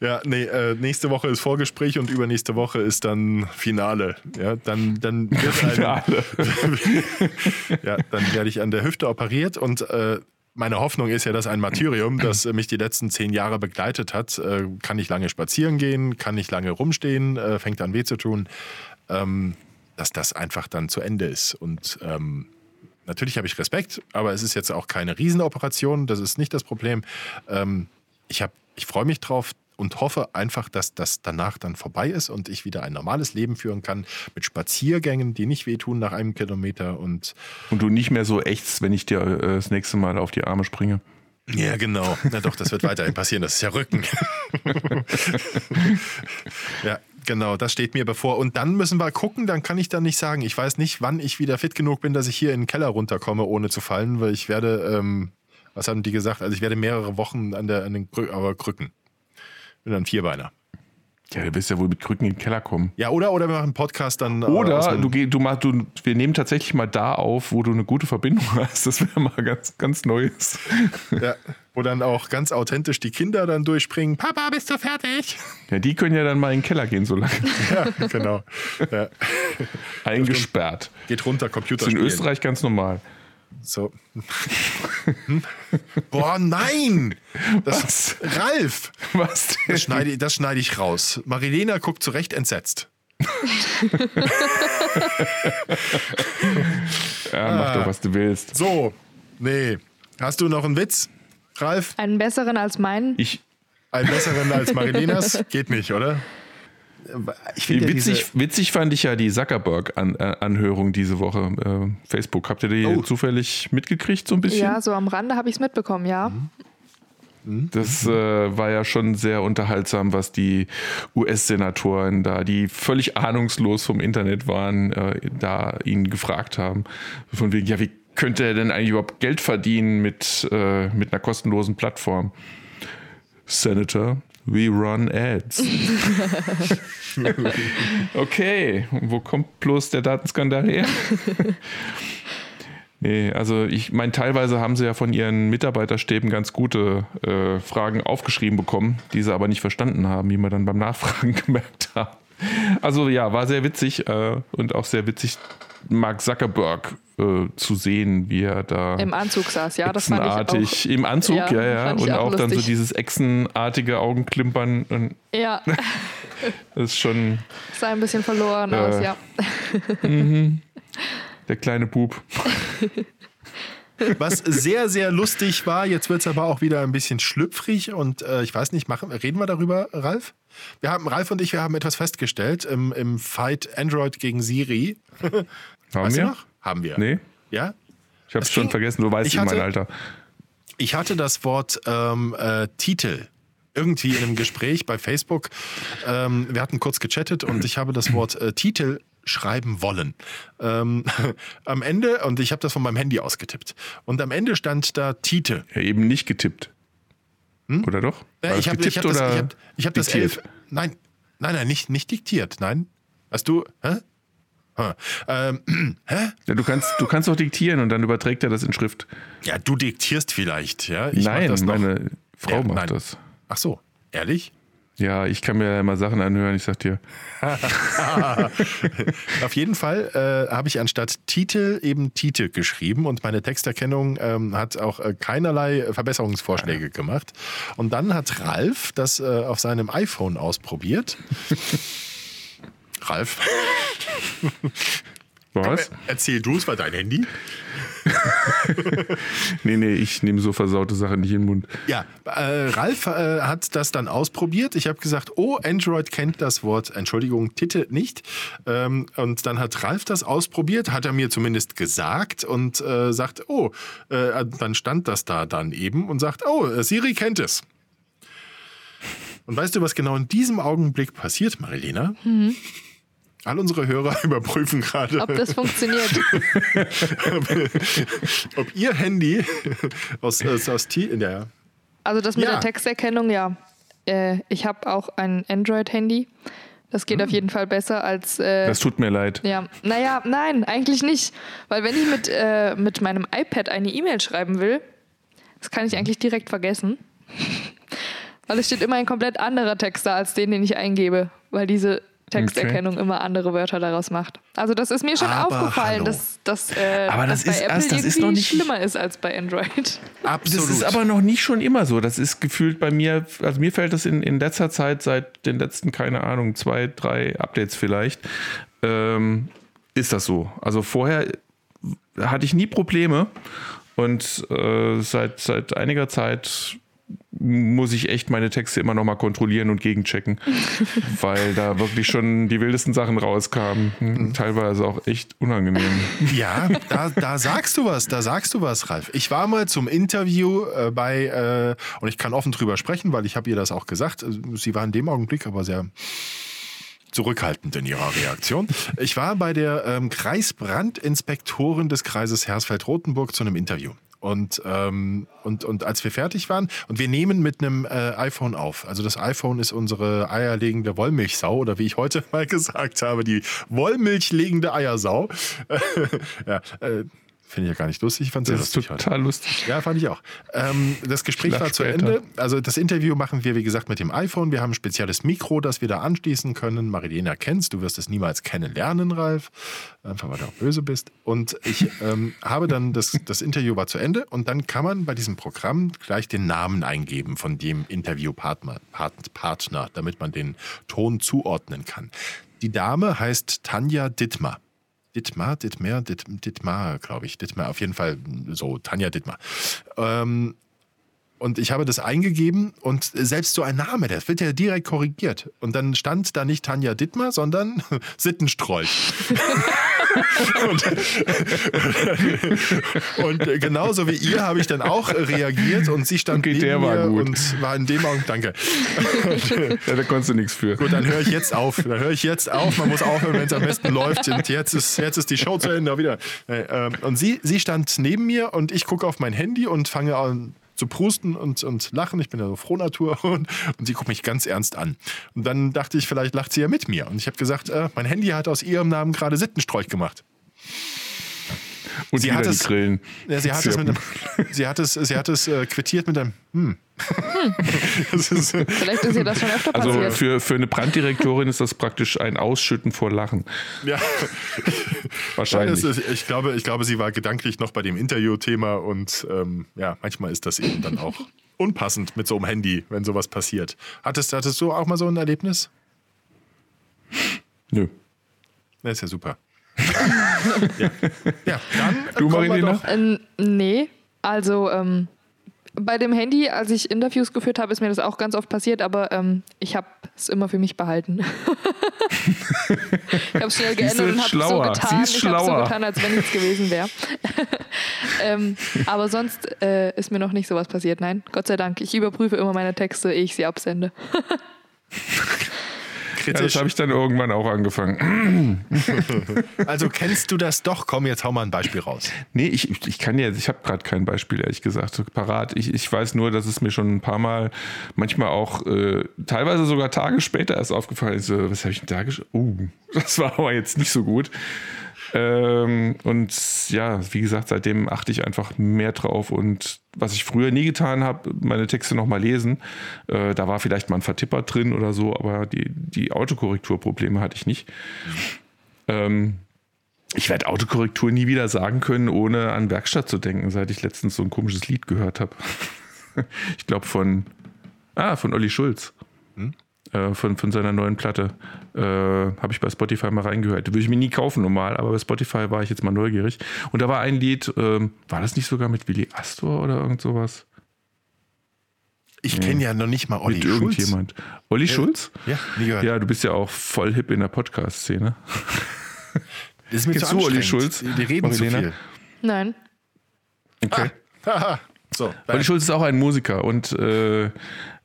Ja, nee, äh, nächste Woche ist Vorgespräch und übernächste Woche ist dann Finale. Ja, dann, dann wird ein, Finale. ja, dann werde ich an der Hüfte operiert und äh, meine Hoffnung ist ja, dass ein Martyrium, das äh, mich die letzten zehn Jahre begleitet hat, äh, kann nicht lange spazieren gehen, kann nicht lange rumstehen, äh, fängt an weh zu tun, ähm, dass das einfach dann zu Ende ist. Und ähm, natürlich habe ich Respekt, aber es ist jetzt auch keine Riesenoperation, das ist nicht das Problem. Ähm, ich ich freue mich drauf und hoffe einfach, dass das danach dann vorbei ist und ich wieder ein normales Leben führen kann mit Spaziergängen, die nicht wehtun nach einem Kilometer und Und du nicht mehr so ächzt, wenn ich dir äh, das nächste Mal auf die Arme springe. ja, genau. Na doch, das wird weiterhin passieren. Das ist ja Rücken. ja, genau, das steht mir bevor. Und dann müssen wir gucken, dann kann ich dann nicht sagen. Ich weiß nicht, wann ich wieder fit genug bin, dass ich hier in den Keller runterkomme, ohne zu fallen, weil ich werde, ähm, was haben die gesagt? Also ich werde mehrere Wochen an, der, an den Krü aber Krücken. Bin dann Vierbeiner. Ja, du wirst ja wohl mit Krücken in den Keller kommen. Ja, oder, oder wir machen einen Podcast dann. äh, Oder du, geh- du, mach, du, wir nehmen tatsächlich mal da auf, wo du eine gute Verbindung hast. Das wäre mal ganz, ganz Neues. ja, wo dann auch ganz authentisch die Kinder dann durchspringen. Papa, bist du fertig? Ja, die können ja dann mal in den Keller gehen, so lange. Ja, genau. Ja. Eingesperrt. Geht runter, Computer Das ist in Österreich ganz normal. So. Boah, nein! Das, Ralf! Was denn? Das schneide, das schneide ich raus. Marilena guckt zurecht entsetzt. Ja, mach doch, was du willst. So, nee. Hast du noch einen Witz, Ralf? Einen besseren als meinen? Ich, Einen besseren als Marilenas? Geht nicht, oder? Ich finde ja witzig, witzig fand ich ja die Zuckerberg-Anhörung diese Woche. Äh, Facebook. Habt ihr die Oh. zufällig mitgekriegt, so ein bisschen? Ja, so am Rande habe ich es mitbekommen, ja. Das äh, war ja schon sehr unterhaltsam, was die US-Senatoren da, die völlig ahnungslos vom Internet waren, äh, da ihn gefragt haben. Von wegen, ja, wie könnte er denn eigentlich überhaupt Geld verdienen mit, äh, mit einer kostenlosen Plattform? Senator, we run ads. okay, wo kommt bloß der Datenskandal her? Nee, also ich meine, teilweise haben sie ja von ihren Mitarbeiterstäben ganz gute äh, Fragen aufgeschrieben bekommen, die sie aber nicht verstanden haben, wie wir dann beim Nachfragen gemerkt haben. Also ja, war sehr witzig äh, und auch sehr witzig, Mark Zuckerberg äh, zu sehen, wie er da Im Anzug saß, ja, das fand ich auch. echsenartig im Anzug, Ja, ja, ja, und auch auch dann so dieses echsenartige Augenklimpern. Und Ja, das ist schon sah ein bisschen verloren Äh. aus, ja. der kleine Bub. Was sehr, sehr lustig war, jetzt wird es aber auch wieder ein bisschen schlüpfrig und äh, ich weiß nicht, machen, reden wir darüber, Ralf? Wir haben, Ralf und ich, wir haben etwas festgestellt im, im Fight Android gegen Siri. Haben weißt wir? noch? Haben wir. Nee, Ja? ich habe es schon ging- vergessen, du weißt ich in mein hatte- Alter. Ich hatte das Wort ähm, äh, Titel irgendwie in einem Gespräch bei Facebook. Ähm, wir hatten kurz gechattet und ich habe das Wort äh, Titel schreiben wollen. Ähm, am Ende, und ich habe das von meinem Handy ausgetippt. Und am Ende stand da Titel. Ja, eben nicht getippt. Oder doch? War ich habe getippt ich hab das, ich hab, ich hab das diktiert? elf. Nein, nein, nein, nicht, nicht diktiert. Nein. Hast du. Hä? Hä? Ähm, hä? Ja, du, kannst, du kannst doch diktieren und dann überträgt er das in Schrift. Ja, du diktierst vielleicht, ja? Ich mach Nein, meine Frau Ja, macht nein. das. Ach so, ehrlich? Ja, ich kann mir ja immer Sachen anhören, ich sag dir. Auf jeden Fall äh, habe ich anstatt Titel eben Titel geschrieben und meine Texterkennung ähm, hat auch äh, keinerlei Verbesserungsvorschläge gemacht. Und dann hat Ralf das äh, auf seinem iPhone ausprobiert. Ralf, Was? erzähl du, es war dein Handy. Nee, nee, ich nehme so versaute Sachen nicht in den Mund. Ja, äh, Ralf äh, hat das dann ausprobiert. Ich habe gesagt, oh, Android kennt das Wort, Entschuldigung, Titel nicht. Ähm, und dann hat Ralf das ausprobiert, hat er mir zumindest gesagt und äh, sagt, oh, äh, dann stand das da dann eben und sagt, oh, äh, Siri kennt es. Und weißt du, was genau in diesem Augenblick passiert, Marilena? All unsere Hörer überprüfen gerade, Ob das funktioniert. ob ihr Handy aus, aus, aus T in der Also das mit Ja. der Texterkennung, ja. Äh, ich habe auch ein Android-Handy. Das geht auf jeden Fall besser als. Äh, Das tut mir leid. ja, naja, nein, eigentlich nicht. Weil wenn ich mit, äh, mit meinem iPad eine E-Mail schreiben will, das kann ich eigentlich direkt vergessen. Weil es steht immer ein komplett anderer Text da als den, den ich eingebe. Weil diese Texterkennung immer andere Wörter daraus macht. Also das ist mir schon Aber aufgefallen, hallo. dass, dass, äh, Aber das dass bei Apple erst- das ist irgendwie noch nicht- schlimmer ist als bei Android. Absolut. Das ist aber noch nicht schon immer so. Das ist gefühlt bei mir, also mir fällt das in, in letzter Zeit, seit den letzten, keine Ahnung, zwei, drei Updates vielleicht, ähm, ist das so. Also vorher hatte ich nie Probleme. Und äh, seit, seit einiger Zeit muss ich echt meine Texte immer noch mal kontrollieren und gegenchecken, weil da wirklich schon die wildesten Sachen rauskamen. Hm, Teilweise auch echt unangenehm. Ja, da, da sagst du was, da sagst du was, Ralf. Ich war mal zum Interview äh, bei, äh, und ich kann offen drüber sprechen, weil ich habe ihr das auch gesagt. Äh, Sie war in dem Augenblick aber sehr zurückhaltend in ihrer Reaktion. Ich war bei der ähm, Kreisbrandinspektorin des Kreises Hersfeld-Rotenburg zu einem Interview. Und, ähm, und, und als wir fertig waren, und wir nehmen mit einem äh, iPhone auf. Also das iPhone ist unsere eierlegende Wollmilchsau oder wie ich heute mal gesagt habe, die Wollmilchlegende Eiersau. ja, äh, Finde ich ja gar nicht lustig. Ich fand ist lustig heute. total lustig. Ja, fand ich auch. Ähm, das Gespräch war zu. Ende. Also das Interview machen wir, wie gesagt, mit dem iPhone. Wir haben ein spezielles Mikro, das wir da anschließen können. Marilena kennst, du wirst es niemals kennenlernen, Ralf. Einfach weil du auch böse bist. Und ich ähm, habe dann, das, das Interview war zu Ende und dann kann man bei diesem Programm gleich den Namen eingeben von dem Interviewpartner, Part, Partner, damit man den Ton zuordnen kann. Die Dame heißt Tanja Dittmar. Dittmar, Dittmer, Ditt, Dittmar, glaube ich. Dittmar, auf jeden Fall so, Tanja Dittmar. Ähm, und ich habe das eingegeben und selbst so ein Name, das wird ja direkt korrigiert. Und dann stand da nicht Tanja Dittmar, sondern Sittenstrolch. und, und genauso wie ihr habe ich dann auch reagiert und sie stand Okay, neben mir gut. und war in dem Augenblick, danke. Ja, da konntest du nichts für. Gut, dann höre ich jetzt auf. Dann höre ich jetzt auf. Man muss aufhören, wenn es am besten läuft. Und jetzt ist, jetzt ist die Show zu Ende. Wieder. Äh, ähm, Und sie, sie stand neben mir und ich gucke auf mein Handy und fange an zu prusten und, und lachen. Ich bin ja so Frohnatur und, und sie guckt mich ganz ernst an. Und dann dachte ich, vielleicht lacht sie ja mit mir. Und ich habe gesagt, äh, mein Handy hat aus ihrem Namen gerade Sittenstrolch gemacht. Und Sie hat die es- Grillen. Ja, sie, hat es mit einem, sie hat es, sie hat es äh, quittiert mit einem Hm. Das ist, äh, Vielleicht ist ihr das schon öfter Also passiert. für, für eine Branddirektorin ist das praktisch ein Ausschütten vor Lachen. ja. Wahrscheinlich. Ist, ich, glaube, ich glaube, sie war gedanklich noch bei dem Interviewthema und ähm, ja, manchmal ist das eben dann auch unpassend mit so einem Handy, wenn sowas passiert. Hattest, hattest du auch mal so ein Erlebnis? Nö. Das ist ja super. ja. ja, dann Du, Marilena? doch- Ähm, nee, also ähm, bei dem Handy, als ich Interviews geführt habe, ist mir das auch ganz oft passiert, aber ähm, ich habe es immer für mich behalten. ich habe es schnell geändert und habe so getan, ich habe so getan, als wenn nichts gewesen wäre. ähm, aber sonst äh, ist mir noch nicht sowas passiert. Nein, Gott sei Dank. Ich überprüfe immer meine Texte, ehe ich sie absende. Ja, das kritisch. habe ich dann irgendwann auch angefangen. also kennst du das doch? Komm, jetzt hau mal ein Beispiel raus. Nee, ich, ich- kann ja, ich habe gerade kein Beispiel, ehrlich gesagt, parat. Ich, ich weiß nur, dass es mir schon ein paar Mal, manchmal auch, äh, teilweise sogar Tage später erst aufgefallen ist, so, was habe ich denn da geschrieben? Uh, das war aber jetzt nicht so gut. Ähm, und ja, wie gesagt, seitdem achte ich einfach mehr drauf und was ich früher nie getan habe, meine Texte nochmal lesen. Äh, da war vielleicht mal ein Vertipper drin oder so, aber die, die Autokorrekturprobleme hatte ich nicht. Ähm, ich werde Autokorrektur nie wieder sagen können, ohne an Werkstatt zu denken, seit ich letztens so ein komisches Lied gehört habe. ich glaube von, ah, von Olli Schulz. Äh, von, von seiner neuen Platte. Äh, habe ich bei Spotify mal reingehört. Würde ich mir nie kaufen normal, aber bei Spotify war ich jetzt mal neugierig. Und da war ein Lied, ähm, war das nicht sogar mit Willi Astor oder irgend sowas? Ich kenne ja noch nicht mal Olli mit Schulz. irgendjemand. Olli Schulz? Ja, nie gehört. Ja, du bist ja auch voll hip in der Podcast-Szene. Das ist mir Kennst zu du Olli. Schulz, Die, reden zu Marilena? viel. Nein. Okay. Haha. so. Olli Schulz ist auch ein Musiker und äh,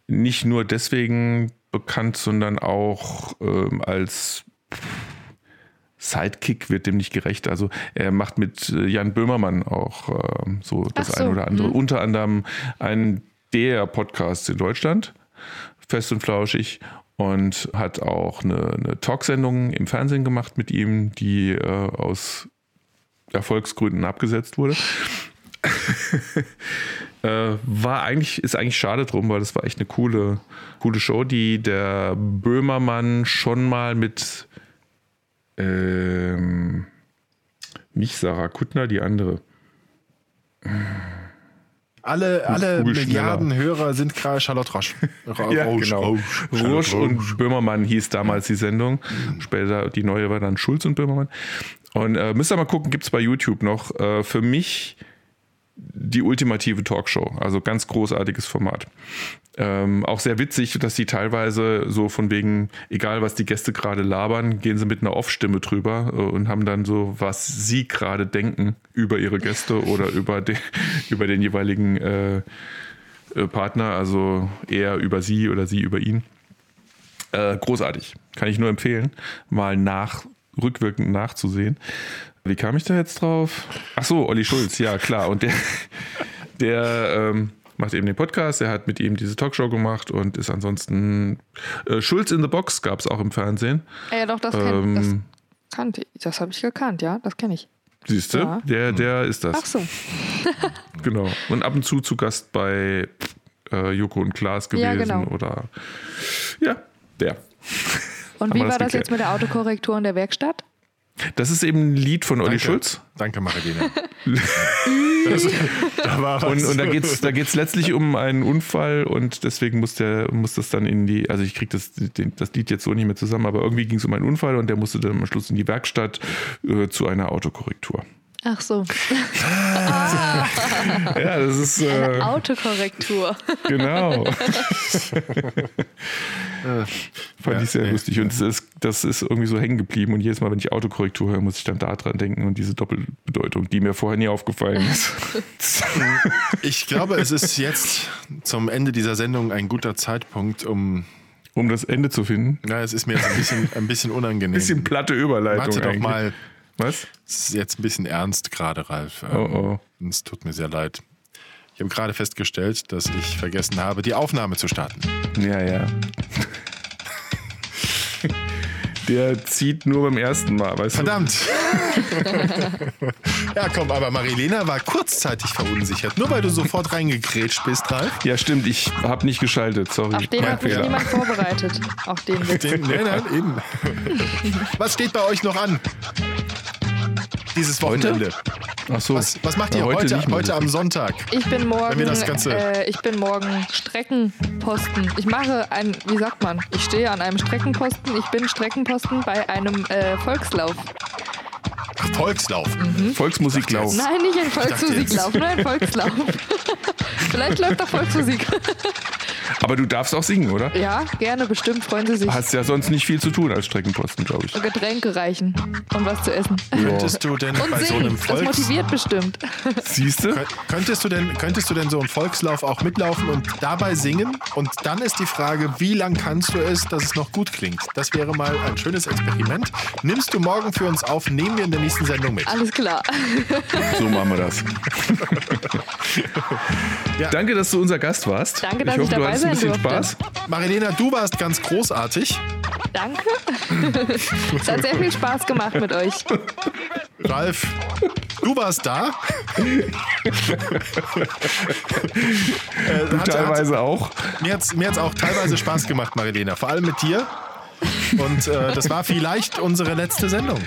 nicht nur deswegen bekannt, sondern auch ähm, als Sidekick wird dem nicht gerecht. Also er macht mit äh, Jan Böhmermann auch ähm, so das so, eine oder andere. hm. Unter anderem einen der Podcasts in Deutschland, fest und flauschig. Und hat auch eine, eine Talksendung im Fernsehen gemacht mit ihm, die äh, aus Erfolgsgründen abgesetzt wurde. äh, war eigentlich, ist eigentlich schade drum, weil das war echt eine coole, coole Show, die der Böhmermann schon mal mit ähm, nicht Sarah Kuttner, die andere. Alle, alle schneller. Milliarden Hörer sind gerade Charlotte Roche. Ra- Ja, Roche, genau. Roche, und Böhmermann hieß damals die Sendung. Später die neue war dann Schulz und Böhmermann. Und äh, müsst ihr mal gucken, gibt es bei YouTube noch. Äh, für mich die ultimative Talkshow. Also ganz großartiges Format. Ähm, auch sehr witzig, dass die teilweise so von wegen, egal was die Gäste gerade labern, gehen sie mit einer Off-Stimme drüber äh, und haben dann so, was sie gerade denken über ihre Gäste oder über den, über den jeweiligen äh, äh, Partner, also er über sie oder sie über ihn. Äh, großartig. Kann ich nur empfehlen, mal nach, rückwirkend nachzusehen. Wie kam ich da jetzt drauf? Ach so, Olli Schulz, ja klar. Und der, der ähm, macht eben den Podcast, er hat mit ihm diese Talkshow gemacht und ist ansonsten äh, Schulz in the Box gab es auch im Fernsehen. Ja, doch, das Ähm, kannte ich. Das habe ich gekannt, ja, das kenne ich. Siehst du, Ja. der, der ist das. Ach so. Genau. Und ab und zu zu Gast bei äh, Joko und Klaas gewesen Ja, genau. oder ja, der. Und Haben wie war das geklärt. jetzt mit der Autokorrektur in der Werkstatt? Das ist eben ein Lied von Olli Danke. Schulz. Danke, Marilena. Das- da war was. Und, und da geht es da geht's letztlich um einen Unfall und deswegen muss der muss das dann in die, also ich kriege das, das Lied jetzt so nicht mehr zusammen, aber irgendwie ging es um einen Unfall und der musste dann am Schluss in die Werkstatt äh, zu einer Autokorrektur. Ach so. Ja, das ist äh, Autokorrektur. genau. Fand Ja, ich sehr nee. lustig und das ist, das ist irgendwie so hängen geblieben und jedes Mal, wenn ich Autokorrektur höre, muss ich dann da dran denken und diese Doppelbedeutung, die mir vorher nie aufgefallen ist. Ich glaube, es ist jetzt zum Ende dieser Sendung ein guter Zeitpunkt, um. um das Ende zu finden. Na, es ist mir jetzt ein bisschen, ein bisschen unangenehm. Bisschen platte Überleitung. Warte doch eigentlich. mal. Was? Es ist jetzt ein bisschen ernst gerade, Ralf. Ähm, Oh, oh. Es tut mir sehr leid. Ich habe gerade festgestellt, dass ich vergessen habe, die Aufnahme zu starten. Ja, ja. Der zieht nur beim ersten Mal, weißt Verdammt! ja, komm, aber Marilena war kurzzeitig verunsichert. Nur weil du sofort reingegrätscht bist, Ralf. du? Ja, stimmt, ich habe nicht geschaltet, sorry. Auf den Mein hat mich Fehler. niemand vorbereitet. Auf den Witz. Den, nein, nein, eben. Was steht bei euch noch an? Dieses Heute? Wochenende. Ach so. Was, was macht Ja, ihr heute, heute, mehr. am Sonntag? Ich bin morgen, Wenn wir das Ganze- äh, ich bin morgen Streckenposten. Ich mache ein, wie sagt man? Ich stehe an einem Streckenposten. Ich bin Streckenposten bei einem äh, Volkslauf. Volkslauf. Volksmusiklauf. Nein, nicht ein Volksmusiklauf, nur ein Volkslauf. Vielleicht läuft doch Volksmusik. Aber du darfst auch singen, oder? Ja, gerne, bestimmt freuen Sie sich. Hast ja sonst nicht viel zu tun als Streckenposten, glaube ich. Getränke reichen und was zu essen. Könntest du denn Und bei so singen. einem das Volks... motiviert bestimmt. Siehst du? Kön- Könntest du, denn, könntest du denn so im Volkslauf auch mitlaufen und dabei singen? Und dann ist die Frage, wie lang kannst du es, dass es noch gut klingt? Das wäre mal ein schönes Experiment. Nimmst du morgen für uns auf, nehmen wir in der nächsten Sendung mit. Alles klar. So machen wir das. Ja. Danke, dass du unser Gast warst. Danke, dass ich hoffe, ich du dabei hattest ein sein bisschen durfte. Spaß. Marilena, du warst ganz großartig. Danke. es hat sehr viel Spaß gemacht mit euch. Ralf, du warst da. äh, Du hat- hat- teilweise auch. Mir hat es mir hat's auch teilweise Spaß gemacht, Marilena. Vor allem mit dir. Und äh, das war vielleicht unsere letzte Sendung.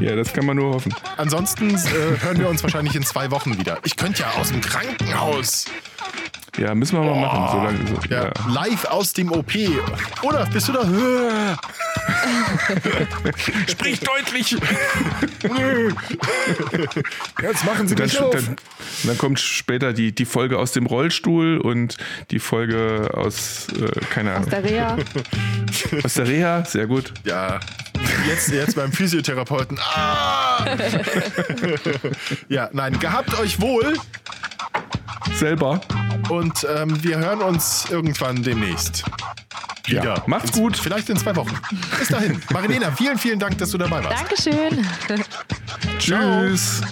Ja, das kann man nur hoffen. Ansonsten äh, hören wir uns wahrscheinlich in zwei Wochen wieder. Ich könnte ja aus dem Krankenhaus. Ja, müssen wir mal machen. So lange, so, Ja, ja. Live aus dem OP. Oder bist du da? Sprich deutlich! Jetzt machen Sie Dann, mich auf. dann, dann kommt später die, die Folge aus dem Rollstuhl und die Folge aus, äh, keine Ahnung, Der Rea. aus der Reha. Sehr gut. Ja, jetzt, jetzt beim Physiotherapeuten. Ah! ja, nein, gehabt euch wohl Selber. und ähm, wir hören uns irgendwann demnächst. Wieder. Ja, macht's In- gut. Vielleicht in zwei Wochen. Bis dahin. Marilena, vielen, vielen Dank, dass du dabei warst. Dankeschön. Tschüss.